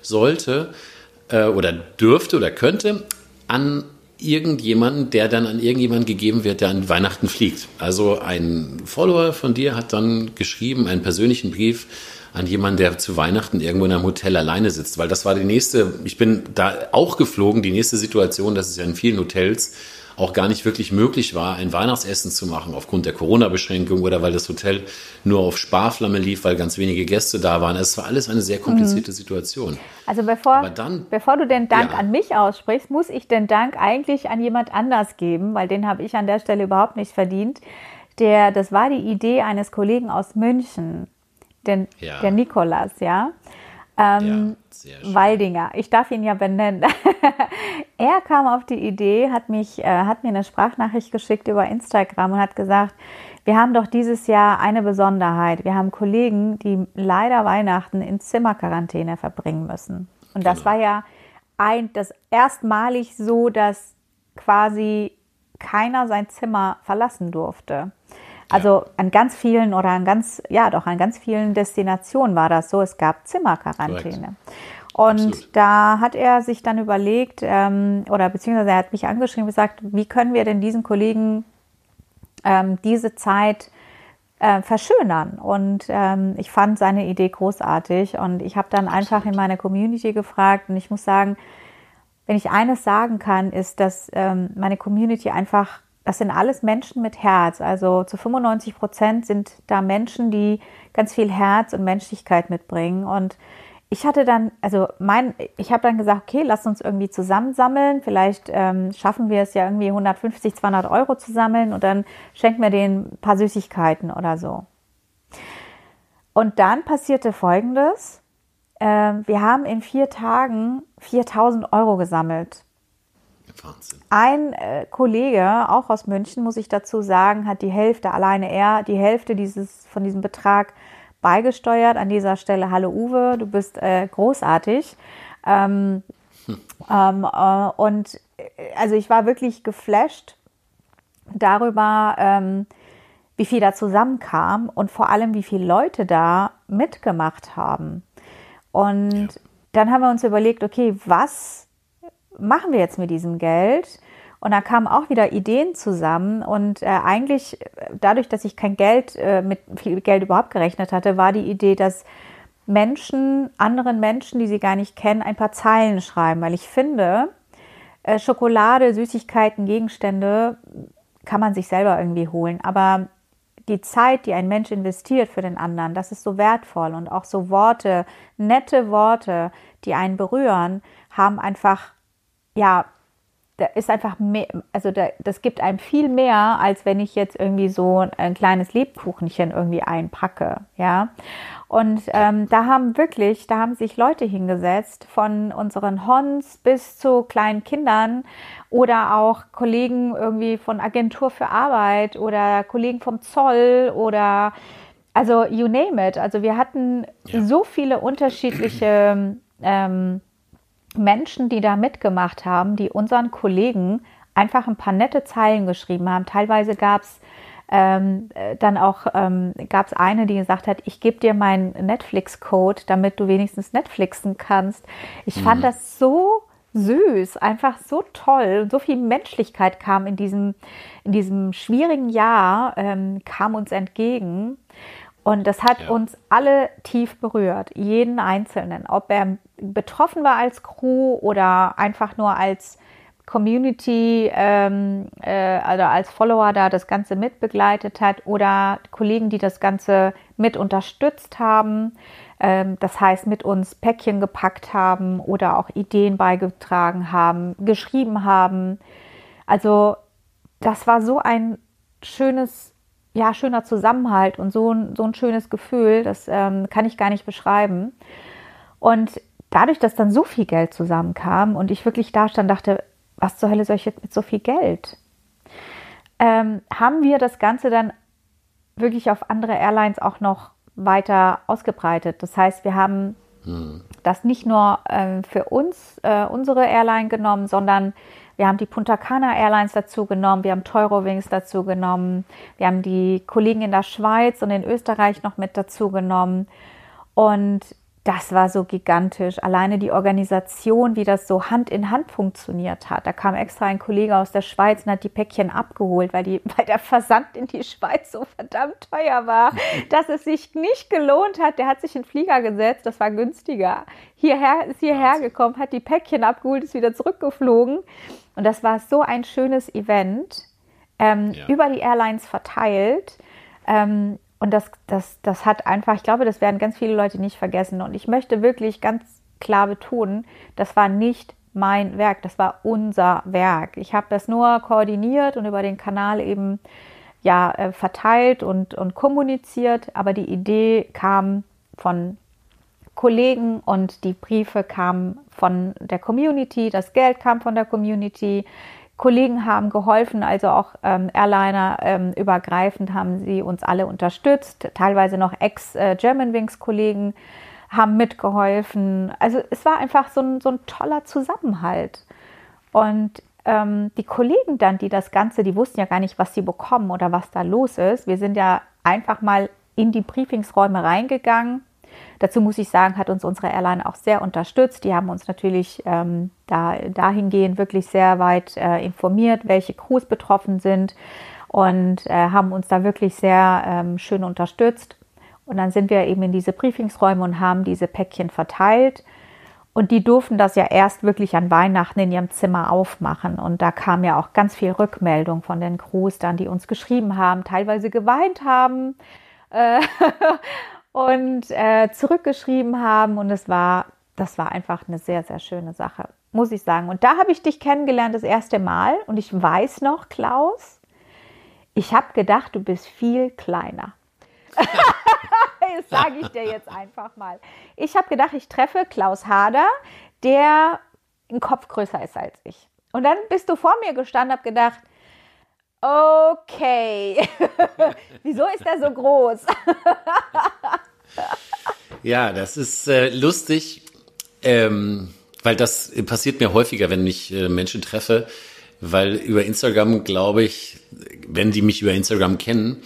sollte äh, oder dürfte oder könnte an irgendjemanden, der dann an irgendjemanden gegeben wird, der an Weihnachten fliegt. Also ein Follower von dir hat dann geschrieben, einen persönlichen Brief an jemanden, der zu Weihnachten irgendwo in einem Hotel alleine sitzt, weil das war die nächste, ich bin da auch geflogen, die nächste Situation, dass es ja in vielen Hotels auch gar nicht wirklich möglich war, ein Weihnachtsessen zu machen aufgrund der Corona-Beschränkung oder weil das Hotel nur auf Sparflamme lief, weil ganz wenige Gäste da waren. Es war alles eine sehr komplizierte mhm. Situation. Also bevor, dann, bevor du den Dank ja. an mich aussprichst, muss ich den Dank eigentlich an jemand anders geben, weil den habe ich an der Stelle überhaupt nicht verdient. Der, das war die Idee eines Kollegen aus München den, ja. der Nikolas, ja. Ähm, ja, Waldinger, ich darf ihn ja benennen. er kam auf die Idee, hat, mich, äh, hat mir eine Sprachnachricht geschickt über Instagram und hat gesagt, wir haben doch dieses Jahr eine Besonderheit. Wir haben Kollegen, die leider Weihnachten in Zimmerquarantäne verbringen müssen. Und das genau. war ja ein, das erstmalig so, dass quasi keiner sein Zimmer verlassen durfte. Also an ganz vielen oder an ganz, ja doch, an ganz vielen Destinationen war das so, es gab Zimmerquarantäne. Und Absolut. da hat er sich dann überlegt, ähm, oder beziehungsweise er hat mich angeschrieben und gesagt, wie können wir denn diesen Kollegen ähm, diese Zeit äh, verschönern? Und ähm, ich fand seine Idee großartig und ich habe dann Absolut. einfach in meiner Community gefragt und ich muss sagen, wenn ich eines sagen kann, ist, dass ähm, meine Community einfach das sind alles Menschen mit Herz. Also zu 95 Prozent sind da Menschen, die ganz viel Herz und Menschlichkeit mitbringen. Und ich hatte dann, also mein, ich habe dann gesagt, okay, lass uns irgendwie zusammensammeln. Vielleicht ähm, schaffen wir es ja irgendwie 150, 200 Euro zu sammeln und dann schenken wir denen ein paar Süßigkeiten oder so. Und dann passierte Folgendes. Äh, wir haben in vier Tagen 4000 Euro gesammelt. Wahnsinn. Ein äh, Kollege, auch aus München, muss ich dazu sagen, hat die Hälfte, alleine er, die Hälfte dieses, von diesem Betrag beigesteuert. An dieser Stelle, hallo Uwe, du bist äh, großartig. Ähm, hm. ähm, äh, und äh, also ich war wirklich geflasht darüber, ähm, wie viel da zusammenkam und vor allem, wie viele Leute da mitgemacht haben. Und ja. dann haben wir uns überlegt, okay, was machen wir jetzt mit diesem Geld? Und da kamen auch wieder Ideen zusammen. Und äh, eigentlich, dadurch, dass ich kein Geld äh, mit viel Geld überhaupt gerechnet hatte, war die Idee, dass Menschen, anderen Menschen, die sie gar nicht kennen, ein paar Zeilen schreiben. Weil ich finde, äh, Schokolade, Süßigkeiten, Gegenstände kann man sich selber irgendwie holen. Aber die Zeit, die ein Mensch investiert für den anderen, das ist so wertvoll. Und auch so Worte, nette Worte, die einen berühren, haben einfach ja, da ist einfach mehr, also da, das gibt einem viel mehr, als wenn ich jetzt irgendwie so ein kleines Lebkuchenchen irgendwie einpacke, ja. Und ähm, da haben wirklich, da haben sich Leute hingesetzt, von unseren Hons bis zu kleinen Kindern oder auch Kollegen irgendwie von Agentur für Arbeit oder Kollegen vom Zoll oder also you name it. Also wir hatten ja. so viele unterschiedliche ähm, Menschen, die da mitgemacht haben, die unseren Kollegen einfach ein paar nette Zeilen geschrieben haben. Teilweise gab es ähm, dann auch ähm, gab es eine, die gesagt hat, ich gebe dir meinen Netflix-Code, damit du wenigstens Netflixen kannst. Ich mhm. fand das so süß, einfach so toll und so viel Menschlichkeit kam in diesem, in diesem schwierigen Jahr, ähm, kam uns entgegen. Und das hat ja. uns alle tief berührt, jeden Einzelnen, ob er betroffen war als Crew oder einfach nur als Community ähm, äh, also als Follower da das Ganze mitbegleitet hat oder Kollegen, die das Ganze mit unterstützt haben, ähm, das heißt mit uns Päckchen gepackt haben oder auch Ideen beigetragen haben, geschrieben haben. Also das war so ein schönes ja, schöner Zusammenhalt und so ein, so ein schönes Gefühl, das ähm, kann ich gar nicht beschreiben. Und dadurch, dass dann so viel Geld zusammenkam und ich wirklich da stand, dachte, was zur Hölle soll ich jetzt mit so viel Geld? Ähm, haben wir das Ganze dann wirklich auf andere Airlines auch noch weiter ausgebreitet. Das heißt, wir haben hm. das nicht nur äh, für uns, äh, unsere Airline genommen, sondern wir haben die Punta Cana Airlines dazu genommen, wir haben Teurowings dazu genommen, wir haben die Kollegen in der Schweiz und in Österreich noch mit dazu genommen. Und das war so gigantisch. Alleine die Organisation, wie das so Hand in Hand funktioniert hat. Da kam extra ein Kollege aus der Schweiz und hat die Päckchen abgeholt, weil, die, weil der Versand in die Schweiz so verdammt teuer war, dass es sich nicht gelohnt hat. Der hat sich in den Flieger gesetzt, das war günstiger. Hierher ist hierher gekommen, hat die Päckchen abgeholt, ist wieder zurückgeflogen. Und das war so ein schönes Event, ähm, ja. über die Airlines verteilt. Ähm, und das, das, das hat einfach, ich glaube, das werden ganz viele Leute nicht vergessen. Und ich möchte wirklich ganz klar betonen, das war nicht mein Werk, das war unser Werk. Ich habe das nur koordiniert und über den Kanal eben ja äh, verteilt und, und kommuniziert, aber die Idee kam von Kollegen und die Briefe kamen von der Community, das Geld kam von der Community. Kollegen haben geholfen, also auch ähm, Airliner ähm, übergreifend haben sie uns alle unterstützt. Teilweise noch Ex-Germanwings-Kollegen haben mitgeholfen. Also es war einfach so ein, so ein toller Zusammenhalt. Und ähm, die Kollegen dann, die das Ganze, die wussten ja gar nicht, was sie bekommen oder was da los ist. Wir sind ja einfach mal in die Briefingsräume reingegangen. Dazu muss ich sagen, hat uns unsere Airline auch sehr unterstützt. Die haben uns natürlich ähm, da, dahingehend wirklich sehr weit äh, informiert, welche Crews betroffen sind und äh, haben uns da wirklich sehr ähm, schön unterstützt. Und dann sind wir eben in diese Briefingsräume und haben diese Päckchen verteilt. Und die durften das ja erst wirklich an Weihnachten in ihrem Zimmer aufmachen. Und da kam ja auch ganz viel Rückmeldung von den Crews dann, die uns geschrieben haben, teilweise geweint haben äh, und äh, zurückgeschrieben haben. Und es war, das war einfach eine sehr, sehr schöne Sache, muss ich sagen. Und da habe ich dich kennengelernt das erste Mal. Und ich weiß noch, Klaus, ich habe gedacht, du bist viel kleiner. das sage ich dir jetzt einfach mal. Ich habe gedacht, ich treffe Klaus Hader, der ein Kopf größer ist als ich. Und dann bist du vor mir gestanden, habe gedacht, okay, wieso ist er so groß? ja, das ist äh, lustig, ähm, weil das passiert mir häufiger, wenn ich äh, Menschen treffe, weil über Instagram glaube ich, wenn die mich über Instagram kennen,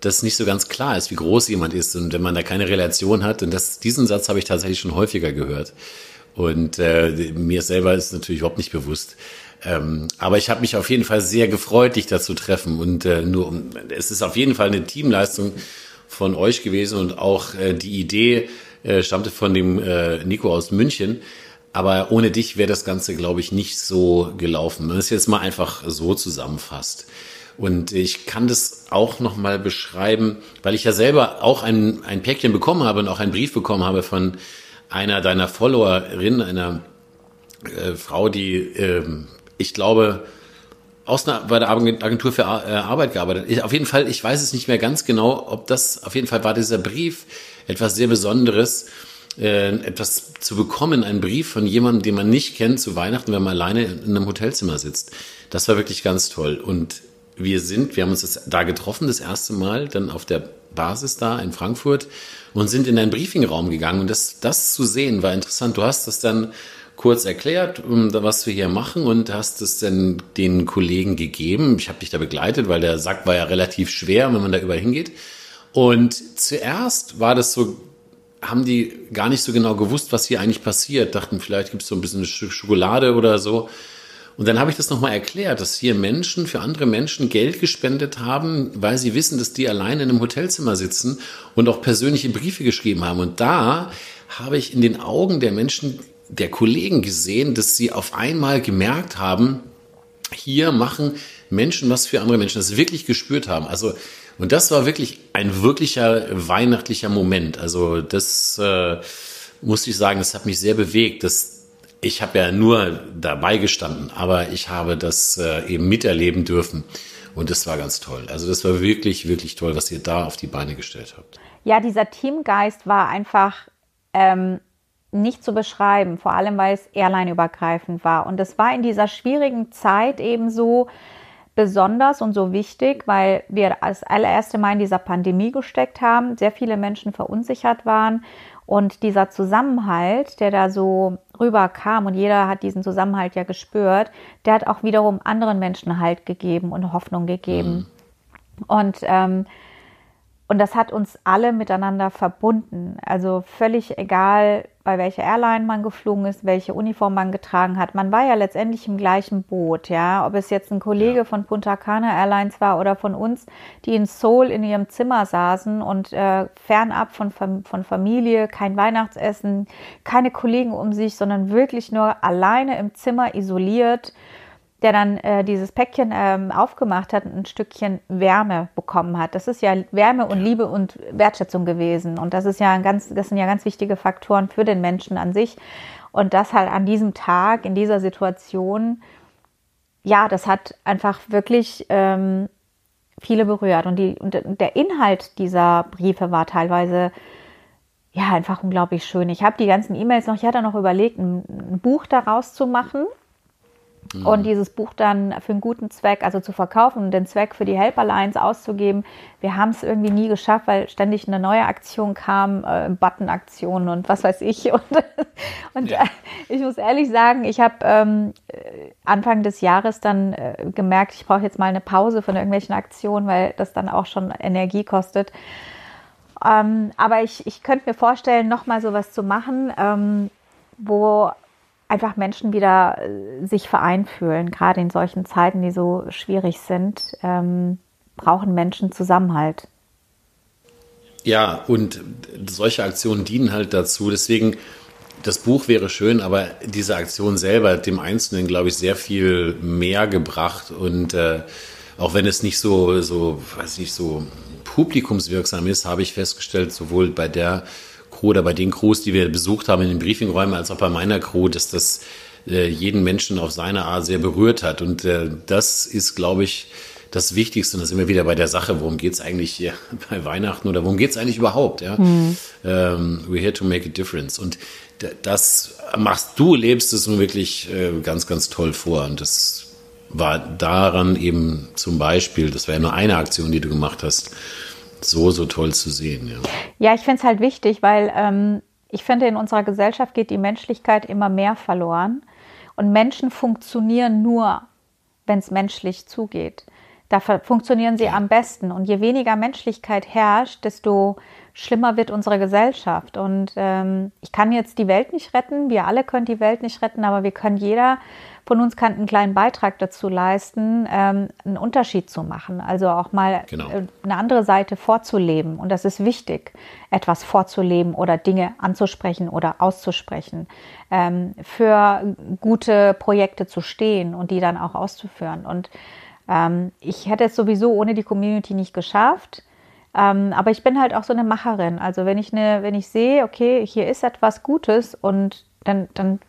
dass nicht so ganz klar ist, wie groß jemand ist und wenn man da keine Relation hat. Und das, diesen Satz habe ich tatsächlich schon häufiger gehört. Und äh, mir selber ist natürlich überhaupt nicht bewusst. Ähm, aber ich habe mich auf jeden Fall sehr gefreut, dich da zu treffen. Und äh, nur es ist auf jeden Fall eine Teamleistung von euch gewesen und auch äh, die Idee äh, stammte von dem äh, Nico aus München. Aber ohne dich wäre das Ganze, glaube ich, nicht so gelaufen. Wenn es jetzt mal einfach so zusammenfasst. Und ich kann das auch nochmal beschreiben, weil ich ja selber auch ein, ein Päckchen bekommen habe und auch einen Brief bekommen habe von einer deiner Followerinnen, einer äh, Frau, die, äh, ich glaube, aus einer, bei der Agentur für äh, Arbeit gearbeitet. Ich, auf jeden Fall, ich weiß es nicht mehr ganz genau, ob das, auf jeden Fall war dieser Brief etwas sehr Besonderes, äh, etwas zu bekommen, einen Brief von jemandem, den man nicht kennt, zu Weihnachten, wenn man alleine in einem Hotelzimmer sitzt. Das war wirklich ganz toll. Und wir sind, wir haben uns das da getroffen, das erste Mal, dann auf der Basis da in Frankfurt und sind in einen Briefingraum gegangen. Und das, das zu sehen war interessant. Du hast das dann kurz erklärt, was wir hier machen und hast es dann den Kollegen gegeben. Ich habe dich da begleitet, weil der Sack war ja relativ schwer, wenn man da überall hingeht. Und zuerst war das so, haben die gar nicht so genau gewusst, was hier eigentlich passiert. Dachten, vielleicht gibt es so ein bisschen Schokolade oder so. Und dann habe ich das nochmal erklärt, dass hier Menschen für andere Menschen Geld gespendet haben, weil sie wissen, dass die alleine in einem Hotelzimmer sitzen und auch persönliche Briefe geschrieben haben. Und da habe ich in den Augen der Menschen, der Kollegen gesehen, dass sie auf einmal gemerkt haben, hier machen Menschen was für andere Menschen, das wirklich gespürt haben. Also, und das war wirklich ein wirklicher weihnachtlicher Moment. Also, das äh, muss ich sagen, das hat mich sehr bewegt, dass ich habe ja nur dabei gestanden, aber ich habe das äh, eben miterleben dürfen. Und das war ganz toll. Also das war wirklich, wirklich toll, was ihr da auf die Beine gestellt habt. Ja, dieser Teamgeist war einfach ähm, nicht zu beschreiben, vor allem weil es airline-übergreifend war. Und es war in dieser schwierigen Zeit eben so besonders und so wichtig, weil wir als allererste Mal in dieser Pandemie gesteckt haben, sehr viele Menschen verunsichert waren und dieser Zusammenhalt, der da so rüberkam und jeder hat diesen Zusammenhalt ja gespürt, der hat auch wiederum anderen Menschen Halt gegeben und Hoffnung gegeben. Mhm. Und ähm, und das hat uns alle miteinander verbunden. Also völlig egal, bei welcher Airline man geflogen ist, welche Uniform man getragen hat. Man war ja letztendlich im gleichen Boot, ja. Ob es jetzt ein Kollege ja. von Punta Cana Airlines war oder von uns, die in Seoul in ihrem Zimmer saßen und äh, fernab von, von Familie, kein Weihnachtsessen, keine Kollegen um sich, sondern wirklich nur alleine im Zimmer isoliert der dann äh, dieses Päckchen ähm, aufgemacht hat und ein Stückchen Wärme bekommen hat. Das ist ja Wärme und Liebe und Wertschätzung gewesen. Und das ist ja ein ganz, das sind ja ganz wichtige Faktoren für den Menschen an sich. Und das halt an diesem Tag, in dieser Situation, ja, das hat einfach wirklich ähm, viele berührt. Und, die, und der Inhalt dieser Briefe war teilweise ja, einfach unglaublich schön. Ich habe die ganzen E-Mails noch, ich hatte noch überlegt, ein, ein Buch daraus zu machen mhm. und dieses Buch dann für einen guten Zweck, also zu verkaufen und den Zweck für die Help Alliance auszugeben. Wir haben es irgendwie nie geschafft, weil ständig eine neue Aktion kam, äh, Button-Aktionen und was weiß ich. Und, und ja. äh, ich muss ehrlich sagen, ich habe ähm, Anfang des Jahres dann äh, gemerkt, ich brauche jetzt mal eine Pause von irgendwelchen Aktionen, weil das dann auch schon Energie kostet. Ähm, aber ich, ich könnte mir vorstellen, nochmal sowas zu machen, ähm, wo einfach Menschen wieder äh, sich vereint fühlen. Gerade in solchen Zeiten, die so schwierig sind, ähm, brauchen Menschen Zusammenhalt. Ja, und solche Aktionen dienen halt dazu. Deswegen, das Buch wäre schön, aber diese Aktion selber hat dem Einzelnen, glaube ich, sehr viel mehr gebracht. Und äh, auch wenn es nicht so, so, weiß nicht, so publikumswirksam ist, habe ich festgestellt, sowohl bei der Crew oder bei den Crews, die wir besucht haben in den Briefingräumen, als auch bei meiner Crew, dass das äh, jeden Menschen auf seine Art sehr berührt hat. Und äh, das ist, glaube ich, das Wichtigste. Und das sind wir wieder bei der Sache, worum geht es eigentlich hier bei Weihnachten oder worum geht es eigentlich überhaupt? Ja? Mhm. Ähm, we're here to make a difference. Und das machst du, lebst es nun wirklich äh, ganz, ganz toll vor. Und das war daran eben zum Beispiel, das war ja nur eine Aktion, die du gemacht hast, so, so toll zu sehen. Ja, ja ich finde es halt wichtig, weil ähm, ich finde, in unserer Gesellschaft geht die Menschlichkeit immer mehr verloren. Und Menschen funktionieren nur, wenn es menschlich zugeht. Da funktionieren sie am besten. Und je weniger Menschlichkeit herrscht, desto schlimmer wird unsere Gesellschaft. Und ähm, ich kann jetzt die Welt nicht retten, wir alle können die Welt nicht retten, aber wir können jeder von uns kann einen kleinen Beitrag dazu leisten, ähm, einen Unterschied zu machen. Also auch mal genau. Äh, eine andere Seite vorzuleben. Und das ist wichtig, etwas vorzuleben oder Dinge anzusprechen oder auszusprechen, ähm, für gute Projekte zu stehen und die dann auch auszuführen. Und ähm, ich hätte es sowieso ohne die Community nicht geschafft. Ähm, aber ich bin halt auch so eine Macherin. Also wenn ich eine, wenn ich sehe, okay, hier ist etwas Gutes und dann, dann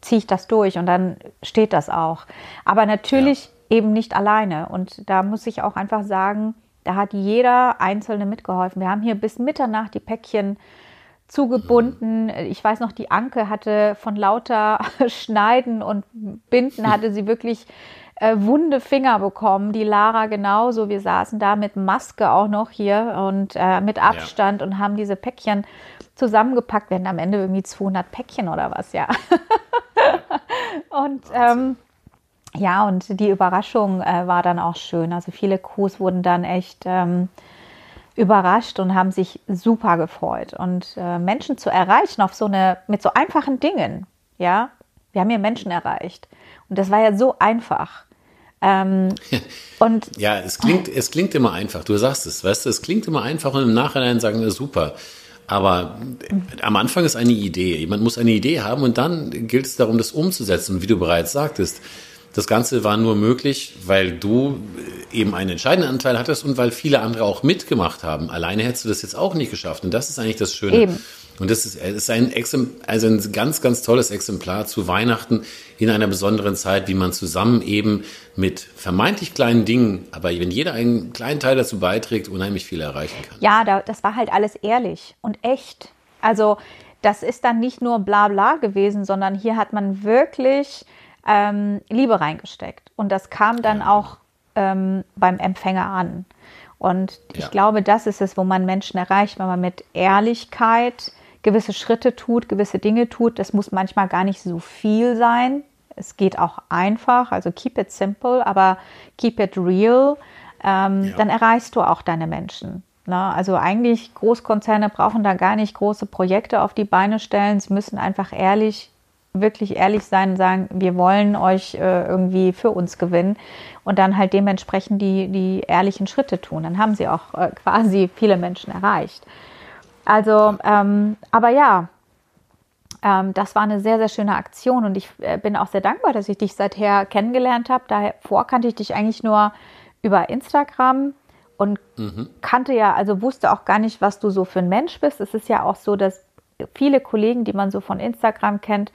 ziehe ich das durch und dann steht das auch. Aber natürlich ja. eben nicht alleine. Und da muss ich auch einfach sagen, da hat jeder Einzelne mitgeholfen. Wir haben hier bis Mitternacht die Päckchen zugebunden. Ich weiß noch, die Anke hatte von lauter Schneiden und Binden hatte sie wirklich äh, wunde Finger bekommen. Die Lara genauso. Wir saßen da mit Maske auch noch hier und äh, mit Abstand ja. und haben diese Päckchen zusammengepackt. Wir hatten am Ende irgendwie 200 Päckchen oder was, ja. und ähm, ja, und die Überraschung äh, war dann auch schön. Also viele Crews wurden dann echt ähm, überrascht und haben sich super gefreut. Und äh, Menschen zu erreichen auf so eine, mit so einfachen Dingen, ja, wir haben hier Menschen erreicht. Und das war ja so einfach. Ähm, und ja, es klingt, es klingt immer einfach. Du sagst es, weißt du, es klingt immer einfach und im Nachhinein sagen wir super. Aber am Anfang ist eine Idee. Jemand muss eine Idee haben und dann gilt es darum, das umzusetzen. Und wie du bereits sagtest, das Ganze war nur möglich, weil du eben einen entscheidenden Anteil hattest und weil viele andere auch mitgemacht haben. Alleine hättest du das jetzt auch nicht geschafft. Und das ist eigentlich das Schöne. Eben. Und das ist, ist ein, also ein ganz, ganz tolles Exemplar zu Weihnachten in einer besonderen Zeit, wie man zusammen eben mit vermeintlich kleinen Dingen, aber wenn jeder einen kleinen Teil dazu beiträgt, unheimlich viel erreichen kann. Ja, da, das war halt alles ehrlich und echt. Also das ist dann nicht nur bla bla gewesen, sondern hier hat man wirklich ähm, Liebe reingesteckt. Und das kam dann ja. auch ähm, beim Empfänger an. Und ich ja. glaube, das ist es, wo man Menschen erreicht, wenn man mit Ehrlichkeit gewisse Schritte tut, gewisse Dinge tut. Das muss manchmal gar nicht so viel sein. Es geht auch einfach, also keep it simple, aber keep it real. Ähm, ja. Dann erreichst du auch deine Menschen. Ne? Also eigentlich Großkonzerne brauchen da gar nicht große Projekte auf die Beine stellen. Sie müssen einfach ehrlich, wirklich ehrlich sein und sagen, wir wollen euch äh, irgendwie für uns gewinnen und dann halt dementsprechend die, die ehrlichen Schritte tun. Dann haben sie auch äh, quasi viele Menschen erreicht. Also, ähm, aber ja, ähm, das war eine sehr, sehr schöne Aktion und ich äh, bin auch sehr dankbar, dass ich dich seither kennengelernt habe. Davor kannte ich dich eigentlich nur über Instagram und mhm. kannte ja, also wusste auch gar nicht, was du so für ein Mensch bist. Es ist ja auch so, dass viele Kollegen, die man so von Instagram kennt,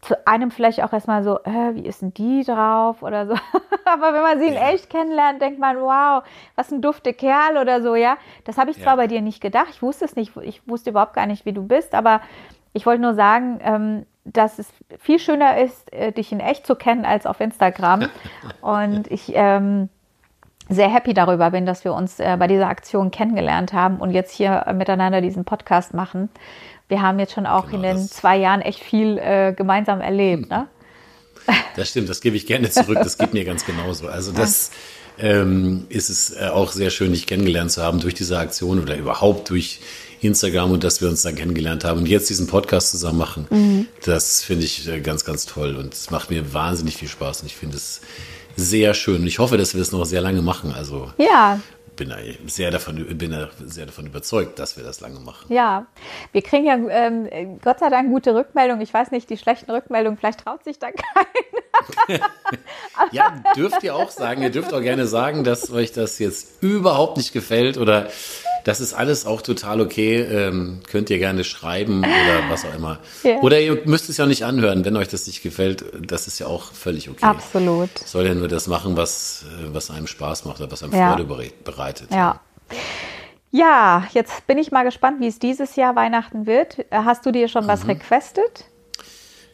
zu einem vielleicht auch erstmal so, äh, wie ist denn die drauf oder so. Aber wenn man sie in echt kennenlernt, denkt man, wow, was ein dufte Kerl oder so, ja. Das habe ich zwar ja. bei dir nicht gedacht, ich wusste es nicht, ich wusste überhaupt gar nicht, wie du bist, aber ich wollte nur sagen, ähm, dass es viel schöner ist, äh, dich in echt zu kennen als auf Instagram. Und ich ähm, sehr happy darüber bin, dass wir uns äh, bei dieser Aktion kennengelernt haben und jetzt hier äh, miteinander diesen Podcast machen. Wir haben jetzt schon auch genau, in den zwei Jahren echt viel äh, gemeinsam erlebt. Ne? Das stimmt, das gebe ich gerne zurück. Das geht mir ganz genauso. Also das ähm, ist es äh, auch sehr schön, dich kennengelernt zu haben durch diese Aktion oder überhaupt durch Instagram und dass wir uns dann kennengelernt haben und jetzt diesen Podcast zusammen machen. Mhm. Das finde ich äh, ganz, ganz toll und es macht mir wahnsinnig viel Spaß und ich finde es sehr schön. Und ich hoffe, dass wir das noch sehr lange machen. Also ja, bin sehr davon, bin sehr davon überzeugt, dass wir das lange machen. Ja, wir kriegen ja ähm, Gott sei Dank gute Rückmeldungen. Ich weiß nicht, die schlechten Rückmeldungen, vielleicht traut sich da keiner. ja, dürft ihr auch sagen. Ihr dürft auch gerne sagen, dass euch das jetzt überhaupt nicht gefällt oder das ist alles auch total okay. Ähm, könnt ihr gerne schreiben oder was auch immer. Ja. Oder ihr müsst es ja nicht anhören, wenn euch das nicht gefällt. Das ist ja auch völlig okay. Absolut. Soll ja nur das machen, was, äh, was einem Spaß macht oder was einem ja. Freude bereitet. Ja. Ja, jetzt bin ich mal gespannt, wie es dieses Jahr Weihnachten wird. Hast du dir schon mhm. was requestet?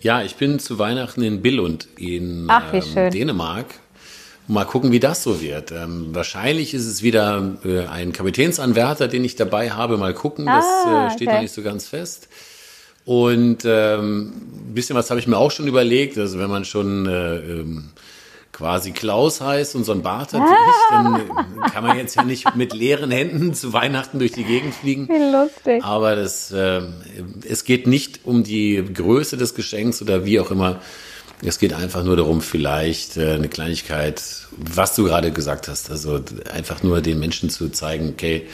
Ja, ich bin zu Weihnachten in Billund in Ach, ähm, Dänemark Mal gucken, wie das so wird. Ähm, wahrscheinlich ist es wieder äh, ein Kapitänsanwärter, den ich dabei habe. Mal gucken, das ah, äh, steht okay. noch nicht so ganz fest. Und ähm, ein bisschen was habe ich mir auch schon überlegt. Also wenn man schon äh, ähm, quasi Klaus heißt und so ein Bart hat wie ich, dann äh, kann man jetzt ja nicht mit leeren Händen zu Weihnachten durch die Gegend fliegen. Wie lustig. Aber das, äh, es geht nicht um die Größe des Geschenks oder wie auch immer, es geht einfach nur darum, vielleicht äh, eine Kleinigkeit, was du gerade gesagt hast, also einfach nur den Menschen zu zeigen, okay,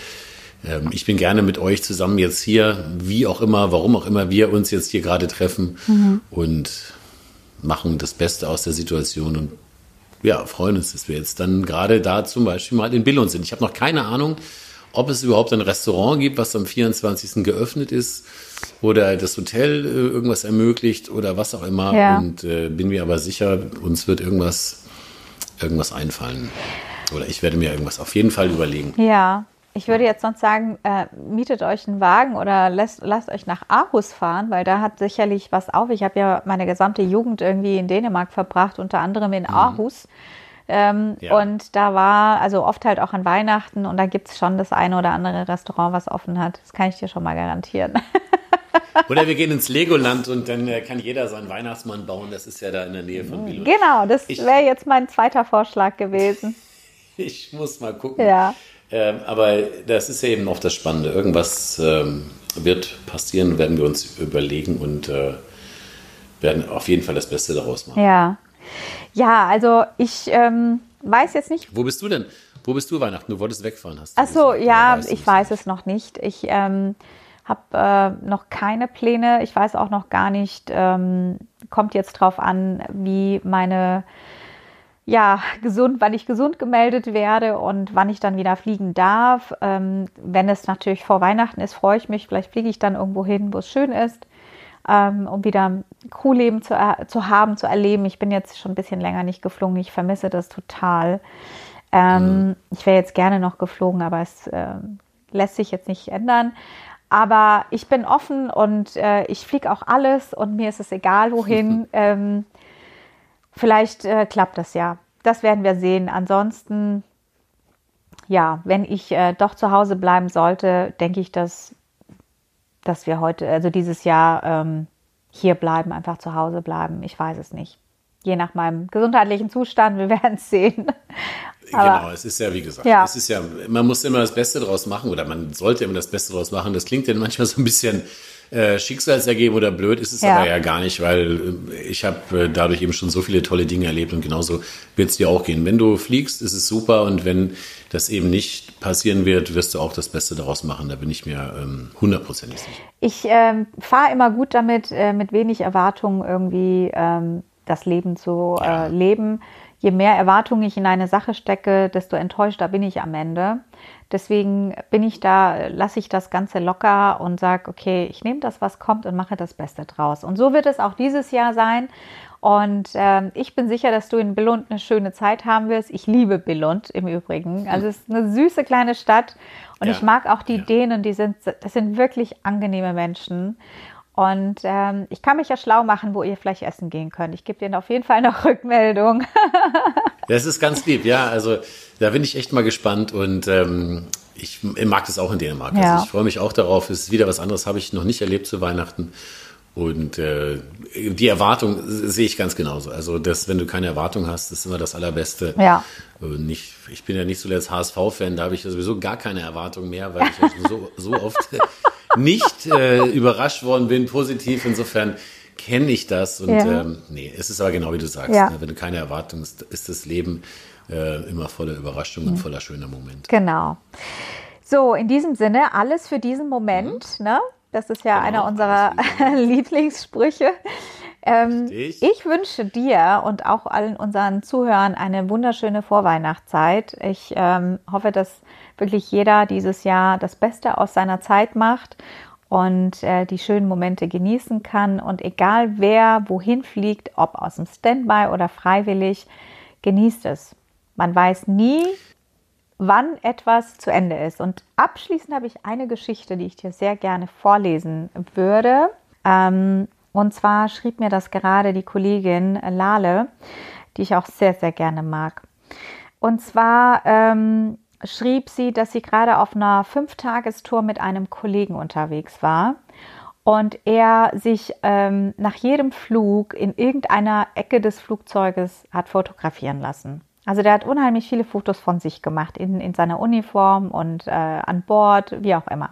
ähm, ich bin gerne mit euch zusammen jetzt hier, wie auch immer, warum auch immer wir uns jetzt hier gerade treffen mhm. und machen das Beste aus der Situation und ja, freuen uns, dass wir jetzt dann gerade da zum Beispiel mal in Billund sind. Ich habe noch keine Ahnung, ob es überhaupt ein Restaurant gibt, was am 24. geöffnet ist oder das Hotel äh, irgendwas ermöglicht oder was auch immer. Ja. Und äh, bin mir aber sicher, uns wird irgendwas, irgendwas einfallen. Oder ich werde mir irgendwas auf jeden Fall überlegen. Ja, ich würde jetzt sonst sagen, äh, mietet euch einen Wagen oder lasst, lasst euch nach Aarhus fahren, weil da hat sicherlich was auf. Ich habe ja meine gesamte Jugend irgendwie in Dänemark verbracht, unter anderem in mhm. Aarhus. Ähm, ja. Und da war, also oft halt auch an Weihnachten und da gibt es schon das eine oder andere Restaurant, was offen hat. Das kann ich dir schon mal garantieren. Oder wir gehen ins Legoland und dann äh, kann jeder seinen Weihnachtsmann bauen. Das ist ja da in der Nähe von Billund. Genau, das wäre jetzt mein zweiter Vorschlag gewesen. ich muss mal gucken. Ja. Ähm, aber das ist ja eben auch das Spannende. Irgendwas ähm, wird passieren, werden wir uns überlegen und äh, werden auf jeden Fall das Beste daraus machen. Ja. Ja, also ich ähm, weiß jetzt nicht. Wo bist du denn? Wo bist du Weihnachten? Du wolltest wegfahren, hast du Ach so, ja, ich weiß es noch nicht. Ich ähm, habe äh, noch keine Pläne. Ich weiß auch noch gar nicht, ähm, kommt jetzt drauf an, wie meine, ja, gesund, wann ich gesund gemeldet werde und wann ich dann wieder fliegen darf. Ähm, wenn es natürlich vor Weihnachten ist, freue ich mich. Vielleicht fliege ich dann irgendwo hin, wo es schön ist, ähm, um wieder ein Crewleben zu, zu haben, zu erleben. Ich bin jetzt schon ein bisschen länger nicht geflogen. Ich vermisse das total. Ähm, mhm. Ich wäre jetzt gerne noch geflogen, aber es äh, lässt sich jetzt nicht ändern. Aber ich bin offen und äh, ich fliege auch alles und mir ist es egal, wohin. ähm, vielleicht äh, klappt das ja. Das werden wir sehen. Ansonsten, ja, wenn ich äh, doch zu Hause bleiben sollte, denke ich, dass, dass wir heute, also dieses Jahr ähm, hier bleiben, einfach zu Hause bleiben. Ich weiß es nicht. Je nach meinem gesundheitlichen Zustand, wir werden es sehen. Aber, genau, es ist ja, wie gesagt, ja. es ist ja, man muss immer das Beste draus machen oder man sollte immer das Beste draus machen. Das klingt ja manchmal so ein bisschen äh, schicksalsergeben oder blöd, ist es ja. aber ja gar nicht, weil äh, ich habe äh, dadurch eben schon so viele tolle Dinge erlebt und genauso wird es dir auch gehen. Wenn du fliegst, ist es super und wenn das eben nicht passieren wird, wirst du auch das Beste daraus machen. Da bin ich mir ähm, hundertprozentig ähm, sicher. Ich ähm, fahre immer gut damit, äh, mit wenig Erwartungen irgendwie ähm, das Leben zu ja. äh, leben. Je mehr Erwartungen ich in eine Sache stecke, desto enttäuschter bin ich am Ende. Deswegen bin ich da, lasse ich das Ganze locker und sage, okay, ich nehme das, was kommt und mache das Beste draus. Und so wird es auch dieses Jahr sein. Und äh, ich bin sicher, dass du in Billund eine schöne Zeit haben wirst. Ich liebe Billund im Übrigen. Also es ist eine süße kleine Stadt und ja. ich mag auch die ja. Dänen. Die sind, das sind wirklich angenehme Menschen. Und ähm, ich kann mich ja schlau machen, wo ihr vielleicht essen gehen könnt. Ich gebe dir auf jeden Fall noch Rückmeldung. das ist ganz lieb, ja. Also da bin ich echt mal gespannt und ähm, ich mag das auch in Dänemark. Also, ja. Also ich freue mich auch darauf. Es ist wieder was anderes, habe ich noch nicht erlebt zu Weihnachten. Und äh, die Erwartung sehe ich ganz genauso. Also, das, wenn du keine Erwartung hast, ist immer das Allerbeste. Ja. Nicht, ich bin ja nicht zuletzt HSV-Fan, da habe ich sowieso gar keine Erwartung mehr, weil ich so, so oft nicht äh, überrascht worden bin, positiv. Insofern kenne ich das. Und ja. ähm, nee, es ist aber genau wie du sagst. Ja. Ne? Wenn du keine Erwartung hast, ist das Leben äh, immer voller Überraschungen mhm. und voller schöner Momente. Genau. So, in diesem Sinne, alles für diesen Moment. Mhm. Ne? Das ist ja genau, einer unserer Lieblingssprüche. Ähm, ich wünsche dir und auch allen unseren Zuhörern eine wunderschöne Vorweihnachtszeit. Ich ähm, hoffe, dass wirklich jeder dieses Jahr das Beste aus seiner Zeit macht und äh, die schönen Momente genießen kann. Und egal wer wohin fliegt, ob aus dem Standby oder freiwillig, genießt es. Man weiß nie, wann etwas zu Ende ist. Und abschließend habe ich eine Geschichte, die ich dir sehr gerne vorlesen würde. Ähm, und zwar schrieb mir das gerade die Kollegin Lale, die ich auch sehr, sehr gerne mag. Und zwar ähm, schrieb sie, dass sie gerade auf einer Fünftagestour mit einem Kollegen unterwegs war und er sich ähm, nach jedem Flug in irgendeiner Ecke des Flugzeuges hat fotografieren lassen. Also der hat unheimlich viele Fotos von sich gemacht, in, in seiner Uniform und äh, an Bord, wie auch immer.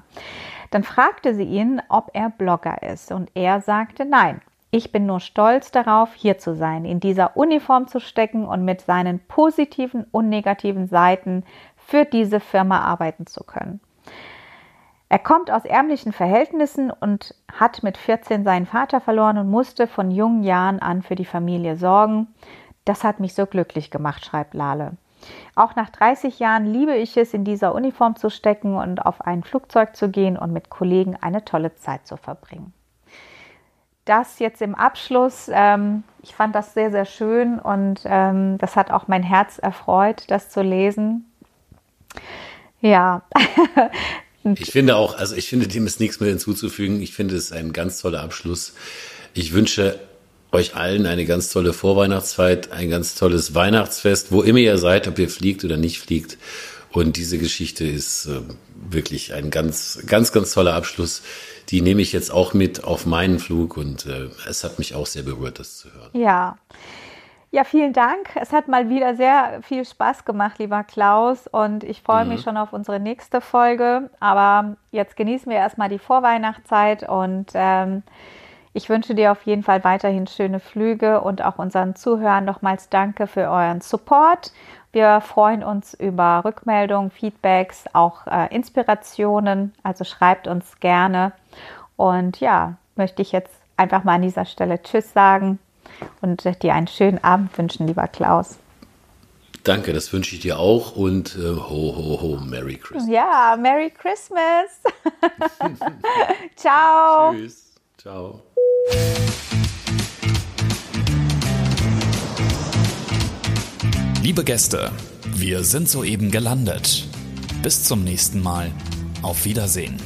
Dann fragte sie ihn, ob er Blogger ist und er sagte nein. Ich bin nur stolz darauf, hier zu sein, in dieser Uniform zu stecken und mit seinen positiven und negativen Seiten für diese Firma arbeiten zu können. Er kommt aus ärmlichen Verhältnissen und hat mit 14 seinen Vater verloren und musste von jungen Jahren an für die Familie sorgen. Das hat mich so glücklich gemacht, schreibt Lale. Auch nach 30 Jahren liebe ich es, in dieser Uniform zu stecken und auf ein Flugzeug zu gehen und mit Kollegen eine tolle Zeit zu verbringen. Das jetzt im Abschluss, ähm, ich fand das sehr, sehr schön und ähm, das hat auch mein Herz erfreut, das zu lesen. Ja. ich finde auch, also ich finde, dem ist nichts mehr hinzuzufügen. Ich finde es ein ganz toller Abschluss. Ich wünsche euch allen eine ganz tolle Vorweihnachtszeit, ein ganz tolles Weihnachtsfest, wo immer ihr seid, ob ihr fliegt oder nicht fliegt. Und diese Geschichte ist äh, wirklich ein ganz, ganz, ganz toller Abschluss. Die nehme ich jetzt auch mit auf meinen Flug und äh, es hat mich auch sehr berührt, das zu hören. Ja. Ja, vielen Dank. Es hat mal wieder sehr viel Spaß gemacht, lieber Klaus. Und ich freue mhm. mich schon auf unsere nächste Folge. Aber jetzt genießen wir erstmal die Vorweihnachtszeit und ähm, ich wünsche dir auf jeden Fall weiterhin schöne Flüge und auch unseren Zuhörern nochmals danke für euren Support. Wir freuen uns über Rückmeldungen, Feedbacks, auch äh, Inspirationen. Also schreibt uns gerne. Und ja, möchte ich jetzt einfach mal an dieser Stelle Tschüss sagen und dir einen schönen Abend wünschen, lieber Klaus. Danke, das wünsche ich dir auch und äh, ho, ho, ho, Merry Christmas. Ja, Merry Christmas. Ciao. Tschüss. Ciao. Liebe Gäste, wir sind soeben gelandet. Bis zum nächsten Mal. Auf Wiedersehen.